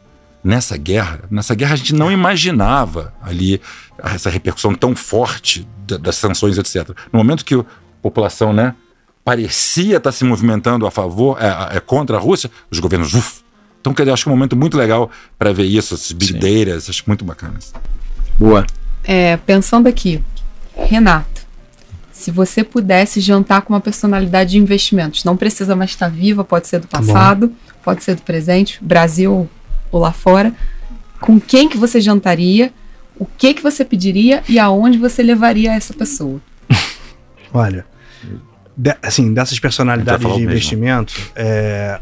nessa guerra? Nessa guerra a gente não imaginava ali essa repercussão tão forte da- das sanções, etc. No momento que a população, né, parecia estar se movimentando a favor, é, é contra a Rússia, os governos, uf. Então, quer dizer, acho que é um momento muito legal para ver isso, Sim. data, acho muito bacanas. Boa. É, pensando aqui, Renato, se você pudesse jantar com uma personalidade de investimentos, não precisa mais estar viva, pode ser do Tá bom. passado, pode ser do presente, Brasil ou lá fora, com quem que você jantaria, o que que você pediria e aonde você levaria essa pessoa? Olha, de- assim, dessas personalidades de investimento, é,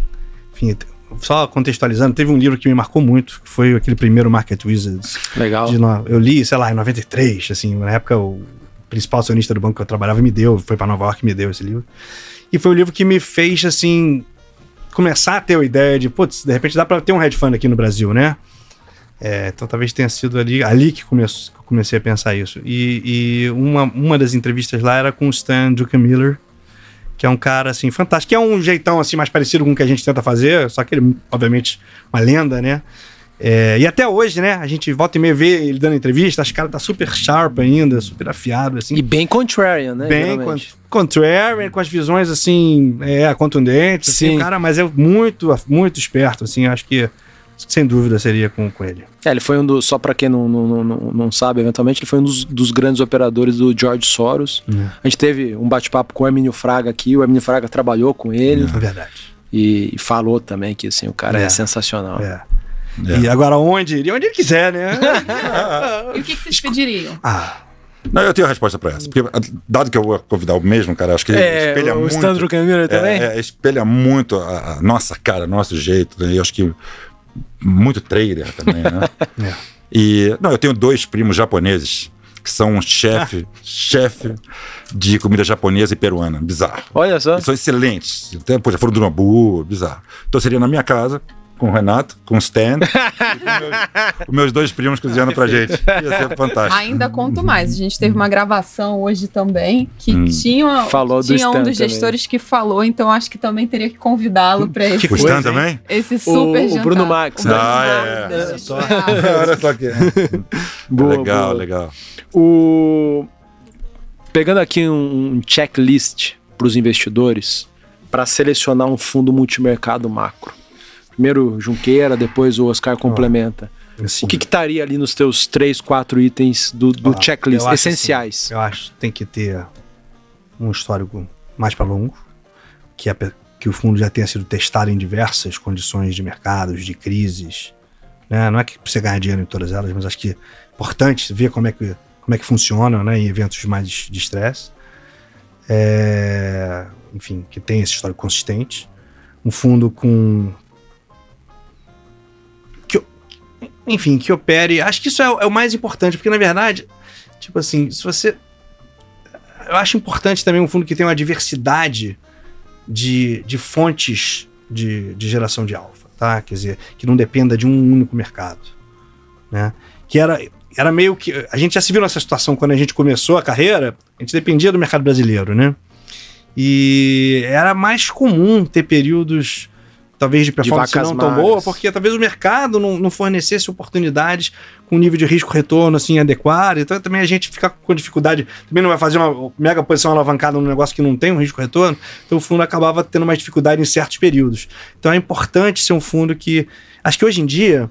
enfim, só contextualizando, teve um livro que me marcou muito, que foi aquele primeiro Market Wizards. Legal. de eu li, sei lá, em 93, assim, na época o principal acionista do banco que eu trabalhava me deu, foi para Nova York e me deu esse livro. E foi o livro que me fez, assim, começar a ter a ideia de, putz, de repente dá para ter um hedge fund aqui no Brasil, né? É, então talvez tenha sido ali, ali que, comecei a pensar isso. E, e uma, uma das entrevistas lá era com o Stan Druckenmiller, que é um cara, assim, fantástico. Que é um jeitão, assim, mais parecido com o que a gente tenta fazer, só que ele, obviamente, uma lenda, né? É, e até hoje, né? A gente volta e meia vê ele dando entrevista, acho que o cara tá super sharp ainda, super afiado, assim. E bem contrarian, né? bem contrarian, com as visões, assim, é, contundentes. Assim, Sim. o cara, mas é muito, muito esperto, assim, acho que sem dúvida seria com, com ele. É, ele foi um dos, só pra quem não, não, não, não sabe, eventualmente, ele foi um dos, dos grandes operadores do George Soros. É. A gente teve um bate-papo com o Hermínio Fraga aqui, o Hermínio Fraga trabalhou com ele É verdade. e, e falou também que assim, o cara é, É. sensacional. É. É. E agora onde? Iria onde ele quiser, né? E o que, que vocês pediriam? ah, Não, eu tenho a resposta pra essa. Porque, dado que eu vou convidar o mesmo, cara, acho que É, espelha o muito. Stan Druckenmiller também? É, é, espelha muito a, a nossa cara, nosso jeito. Né? Eu acho que muito trader também, né? É. E, não, eu tenho dois primos japoneses que são um chefe, chefe de comida japonesa e peruana. Bizarro. Olha só. Eles são excelentes. Até, pô, já foram do Nobu, bizarro. Então seria na minha casa, com o Renato, com o Stan, e com meus, com meus dois primos cozinhando pra gente. Ia ser fantástico. Ainda conto mais. A gente teve uma gravação hoje também que Hum. tinha, Falou do tinha um dos também. gestores que falou, então acho que também teria que convidá-lo para esse, O coisa, Stan também? esse super o jantar. Bruno Max, O Bruno Ah, Max, é. É, só. Olha só que. Boa, legal, boa. legal. O... Pegando aqui um um checklist para os investidores para selecionar um fundo multimercado macro. Primeiro Junqueira, depois o Oscar complementa. Assim, O que estaria ali nos teus três, quatro itens do, do checklist eu essenciais? Eu acho que tem que ter um histórico mais para longo, que, a pe- que o fundo já tenha sido testado em diversas condições de mercados, de crises. né? Não é que você ganhar dinheiro em todas elas, mas acho que é importante ver como é que, como é que funciona né? em eventos mais de estresse. É, enfim, que tenha esse histórico consistente. Um fundo com. Enfim, que opere. Acho que isso é, o- é o mais importante, porque na verdade, tipo assim, se você. Eu acho importante também um fundo que tenha uma diversidade de, de fontes de, de geração de alfa, tá? Quer dizer, que não dependa de um único mercado, né? Que era, era meio que. A gente já se viu nessa situação quando a gente começou a carreira, a gente dependia do mercado brasileiro, né? E era mais comum ter períodos, talvez, de performance vacas não tão magras. boa, porque talvez o mercado não, não fornecesse oportunidades com nível de risco-retorno assim adequado. Então também a gente fica com dificuldade. Também não vai fazer uma mega posição alavancada num negócio que não tem um risco-retorno. Então o fundo acabava tendo mais dificuldade em certos períodos. Então é importante ser um fundo que. Acho que hoje em dia.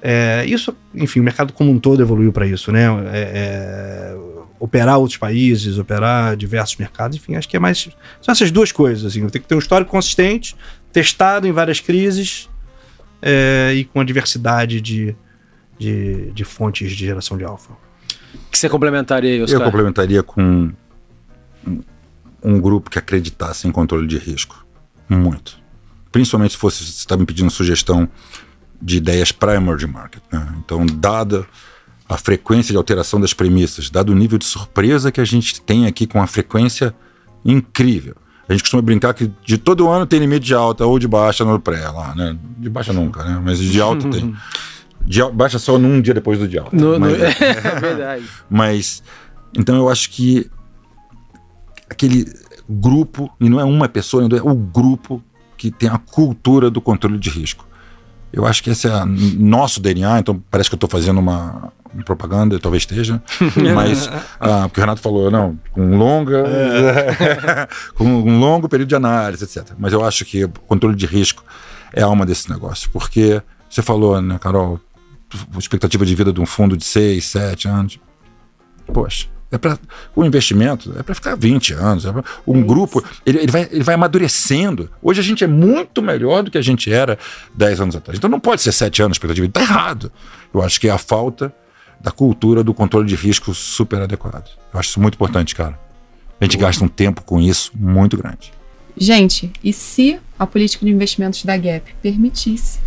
é, isso, enfim, o mercado como um todo evoluiu para isso, né? É, é, operar outros países, operar diversos mercados, enfim, acho que é mais. São essas duas coisas, assim. Tem que ter um histórico consistente, testado em várias crises é, e com a diversidade de, de, de fontes de geração de alfa. O que você complementaria aí, Eu Oscar? complementaria com um, um grupo que acreditasse em controle de risco. Muito. Principalmente se fosse, você está me pedindo sugestão de ideias para emerging market. né? Então, dada a frequência de alteração das premissas, dado o nível de surpresa que a gente tem aqui com a frequência incrível. A gente costuma brincar que de todo ano tem limite de alta ou de baixa no pré lá, né? De baixa nunca, né? Mas de alta tem. De baixa só num dia depois do de alta. No- no- Mas- é verdade. mas então eu acho que aquele grupo, e não é uma pessoa, é o grupo que tem a cultura do controle de risco. Eu acho que esse é nosso DNA, então parece que eu estou fazendo uma propaganda, talvez esteja, mas ah, porque o Renato falou, não, com longa, com um longo período de análise, etc. Mas eu acho que o controle de risco é a alma desse negócio, porque você falou, né, Carol, expectativa de vida de um fundo de 6, 7 anos. Poxa, é para o investimento é para ficar 20 anos. É pra, um grupo, ele, ele, vai, ele vai amadurecendo. Hoje a gente é muito melhor do que a gente era 10 anos atrás. Então não pode ser 7 anos expectativa de vida. Está errado. Eu acho que é a falta da cultura do controle de risco super adequado. Eu acho isso muito importante, cara. A gente gasta um tempo com isso muito grande. Gente, e se a política de investimentos da Gap permitisse,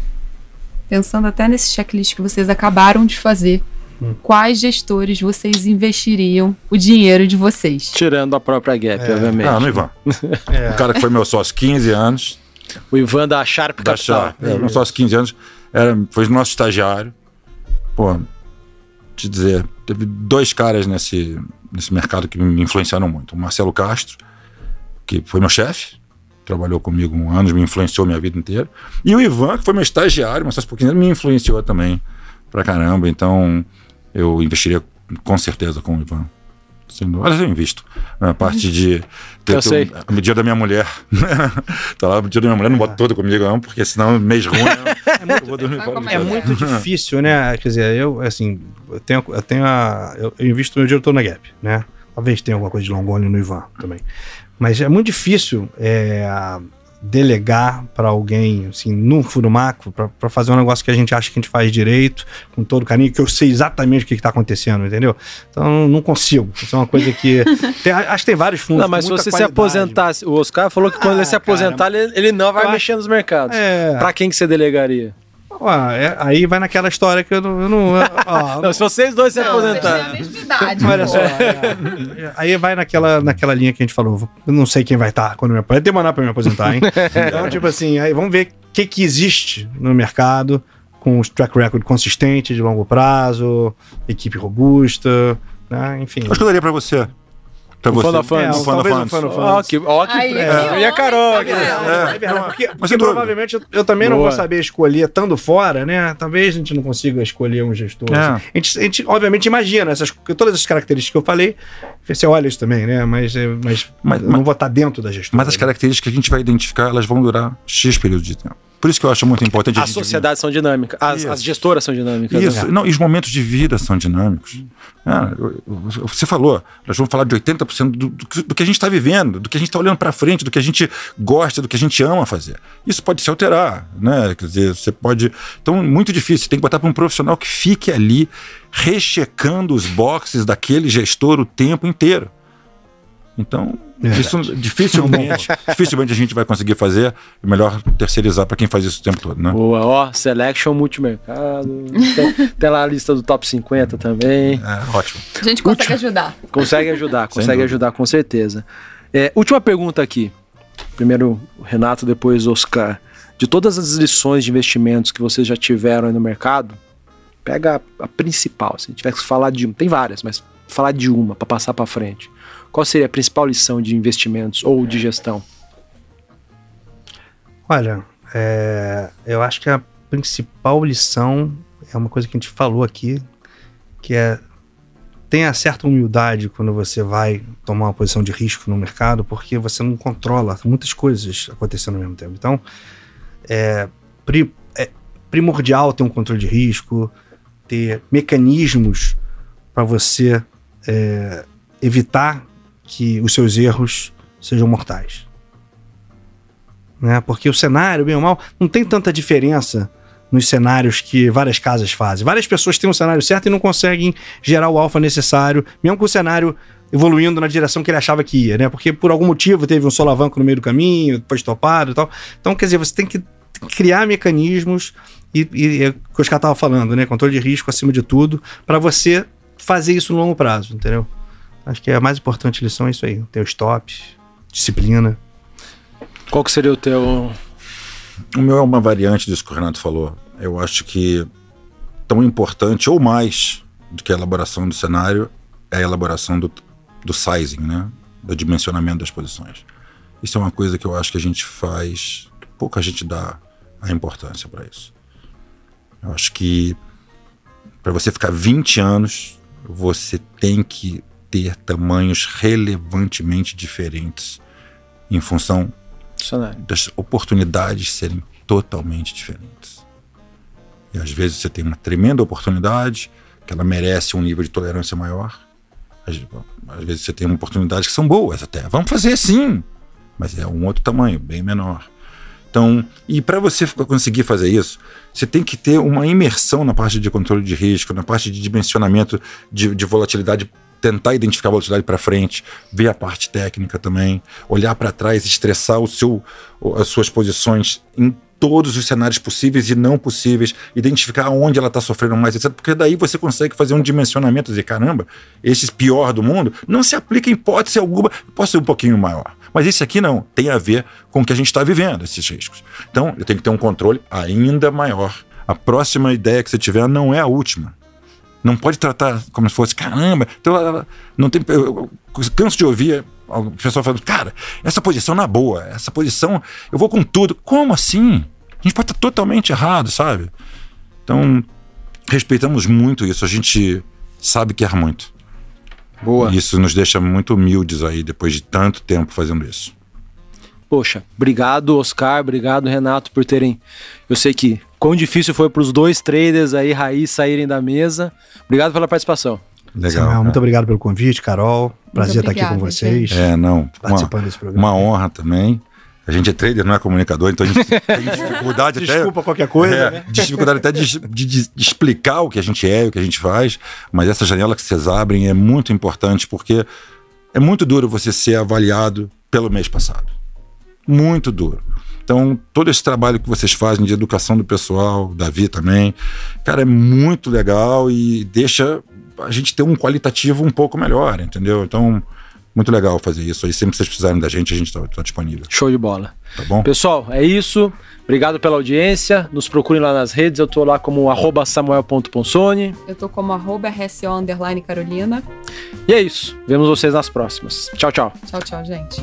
pensando até nesse checklist que vocês acabaram de fazer, quais gestores vocês investiriam o dinheiro de vocês? Tirando a própria Gap, obviamente. Ah, no Ivan. O cara que foi meu sócio 15 anos, O Ivan da Sharp da Capital. Sharp. É, meu sócio 15 anos, era, foi nosso estagiário. Pô, te dizer, teve dois caras nesse, nesse mercado que me influenciaram muito. O Marcelo Castro, que foi meu chefe, trabalhou comigo um ano, me influenciou minha vida inteira. E o Ivan, que foi meu estagiário, mas só pouquinho me influenciou também pra caramba. Então, eu investiria com certeza com o Ivan. Sem dúvida. Olha, eu invisto. Na parte de. Eu sei. A medida da minha mulher. tá lá, a medida da minha mulher, não bota toda comigo, não, porque senão mês ruim. eu muito- vou dormir Sabe fora como do é É dia. muito difícil, né? Quer dizer, eu, assim, eu tenho, eu tenho a. Eu, eu invisto meu dinheiro todo na Gap, né? Talvez tenha alguma coisa de Longoni no Ivan também. Mas é muito difícil é, delegar para alguém, assim, num fundo macro, para fazer um negócio que a gente acha que a gente faz direito, com todo carinho, que eu sei exatamente o que está acontecendo, entendeu? Então, não consigo. Isso é uma coisa que. tem- acho que tem vários fundos. Não, mas se com você muita se aposentasse, o Oscar falou que quando Ah, ele se aposentar, ele, ele não vai Eu mexer nos mercados. É. Pra quem que você delegaria? Ó, é- aí vai naquela história que eu não. Eu não ó, Não, se vocês dois se aposentarem. Olha só. é. Aí vai naquela, naquela linha que a gente falou. Eu não sei quem vai estar quando me aposentar. Demorou pra me aposentar, hein? Então, tipo assim, aí vamos ver o que, que existe no mercado com os track record consistente, de longo prazo, equipe robusta, né? Enfim. Acho que eu daria pra você. Pra Um você. Um Fund of Talvez um of Ó, que, ó, que Aí, é. E a Carol? Sabe É, é verdade, porque, Mas porque provavelmente eu, eu também não Boa. vou saber escolher estando fora, né? Talvez a gente não consiga escolher um gestor. É. assim. A, gente, a gente, obviamente, imagina essas, todas essas características que eu falei. Você olha isso também, né? Mas, é, mas, Mas- não vou estar dentro da gestora. Mas as né? características que a gente vai identificar, elas vão durar X período de tempo. Por isso que eu acho muito importante a As sociedades são dinâmicas, as, as gestoras são dinâmicas. Isso, né? não, e os momentos de vida são dinâmicos. Ah, você falou, nós vamos falar de 80% do, do que a gente está vivendo, do que a gente está olhando para frente, do que a gente gosta, do que a gente ama fazer. Isso pode se alterar, né? Quer dizer, você pode. Então, muito difícil. Você tem que botar para um profissional que fique ali rechecando os boxes daquele gestor o tempo inteiro. Então, Verdade. isso dificilmente, dificilmente a gente vai conseguir fazer. É melhor terceirizar para quem faz isso o tempo todo, né? Boa, ó, Selection multimercado. tem, tem lá a lista do top 50 também. É, ótimo. A gente consegue ajudar. Consegue ajudar, consegue ajudar com certeza. É, última pergunta aqui. Primeiro o Renato, depois o Oscar. De todas as lições de investimentos que vocês já tiveram aí no mercado, Pega a, a principal, se tiver que falar de uma, tem várias, mas falar de uma para passar para frente. Qual seria a principal lição de investimentos ou de gestão? Olha, é, eu acho que a principal lição é uma coisa que a gente falou aqui, que é tenha certa humildade quando você vai tomar uma posição de risco no mercado, porque você não controla muitas coisas acontecendo ao mesmo tempo. Então, é, pri, é primordial ter um controle de risco, ter mecanismos para você é, evitar que os seus erros sejam mortais. Né? Porque o cenário, bem ou mal, não tem tanta diferença nos cenários que várias casas fazem. Várias pessoas têm um cenário certo e não conseguem gerar o alfa necessário, mesmo com o cenário evoluindo na direção que ele achava que ia, né? Porque por algum motivo teve um solavanco no meio do caminho, depois topado e tal. Então, quer dizer, você tem que criar mecanismos e, e é o que o Oscar estava falando, né? Controle de risco acima de tudo, para você fazer isso no longo prazo, entendeu? Acho que a mais importante lição é isso aí: ter o stop, disciplina. Qual que seria o teu o meu é uma variante disso que o Renato falou. Eu acho que tão importante ou mais do que a elaboração do cenário é a elaboração do, do sizing, né? Do dimensionamento das posições. Isso é uma coisa que eu acho que a gente faz, pouca gente dá a importância para isso. Eu acho que para você ficar 20 anos, você tem que ter tamanhos relevantemente diferentes em função das oportunidades serem totalmente diferentes. E às vezes você tem uma tremenda oportunidade que ela merece um nível de tolerância maior. Às, às vezes você tem oportunidades que são boas até. Vamos fazer sim, mas é um outro tamanho, bem menor. Então, e para você conseguir fazer isso, você tem que ter uma imersão na parte de controle de risco, na parte de dimensionamento de, de volatilidade tentar identificar a volatilidade para frente, ver a parte técnica também, olhar para trás, estressar o seu, as suas posições em todos os cenários possíveis e não possíveis, identificar onde ela está sofrendo mais, etc. Porque daí você consegue fazer um dimensionamento e dizer, caramba, esse pior do mundo não se aplica em hipótese alguma, pode ser um pouquinho maior. Mas esse aqui não, tem a ver com o que a gente está vivendo, esses riscos. Então, eu tenho que ter um controle ainda maior. A próxima ideia que você tiver não é a última. Não pode tratar como se fosse, caramba, então, não tem, eu, eu canso de ouvir o pessoal falando, cara, essa posição na boa, essa posição, eu vou com tudo. Como assim? A gente pode estar totalmente errado, sabe? Então, respeitamos muito isso, a gente sabe que erra muito. Boa. E isso nos deixa muito humildes aí, depois de tanto tempo fazendo isso. Poxa, obrigado, Oscar, obrigado, Renato, por terem. Eu sei que quão difícil foi para os dois traders aí, raiz, saírem da mesa. Obrigado pela participação. Legal. Samuel, muito obrigado pelo convite, Carol. Prazer estar aqui com vocês. É, não. Participando uma, desse programa. Uma honra também. A gente é trader, não é comunicador, então a gente tem dificuldade até. Desculpa qualquer coisa. É, né? Dificuldade até de, de, de, explicar o que a gente é, o que a gente faz, mas essa janela que vocês abrem é muito importante porque é muito duro você ser avaliado pelo mês passado muito duro. Então, todo esse trabalho que vocês fazem de educação do pessoal, Davi também, cara, é muito legal e deixa a gente ter um qualitativo um pouco melhor, entendeu? Então, muito legal fazer isso. Aí sempre que vocês precisarem da gente, a gente está tá disponível. Show de bola. Tá bom? Pessoal, é isso. Obrigado pela audiência. Nos procurem lá nas redes. Eu tô lá como arroba samuel.ponsone. Eu tô como arroba RSO Carolina. E é isso. Vemos vocês nas próximas. Tchau, tchau. Tchau, tchau, gente.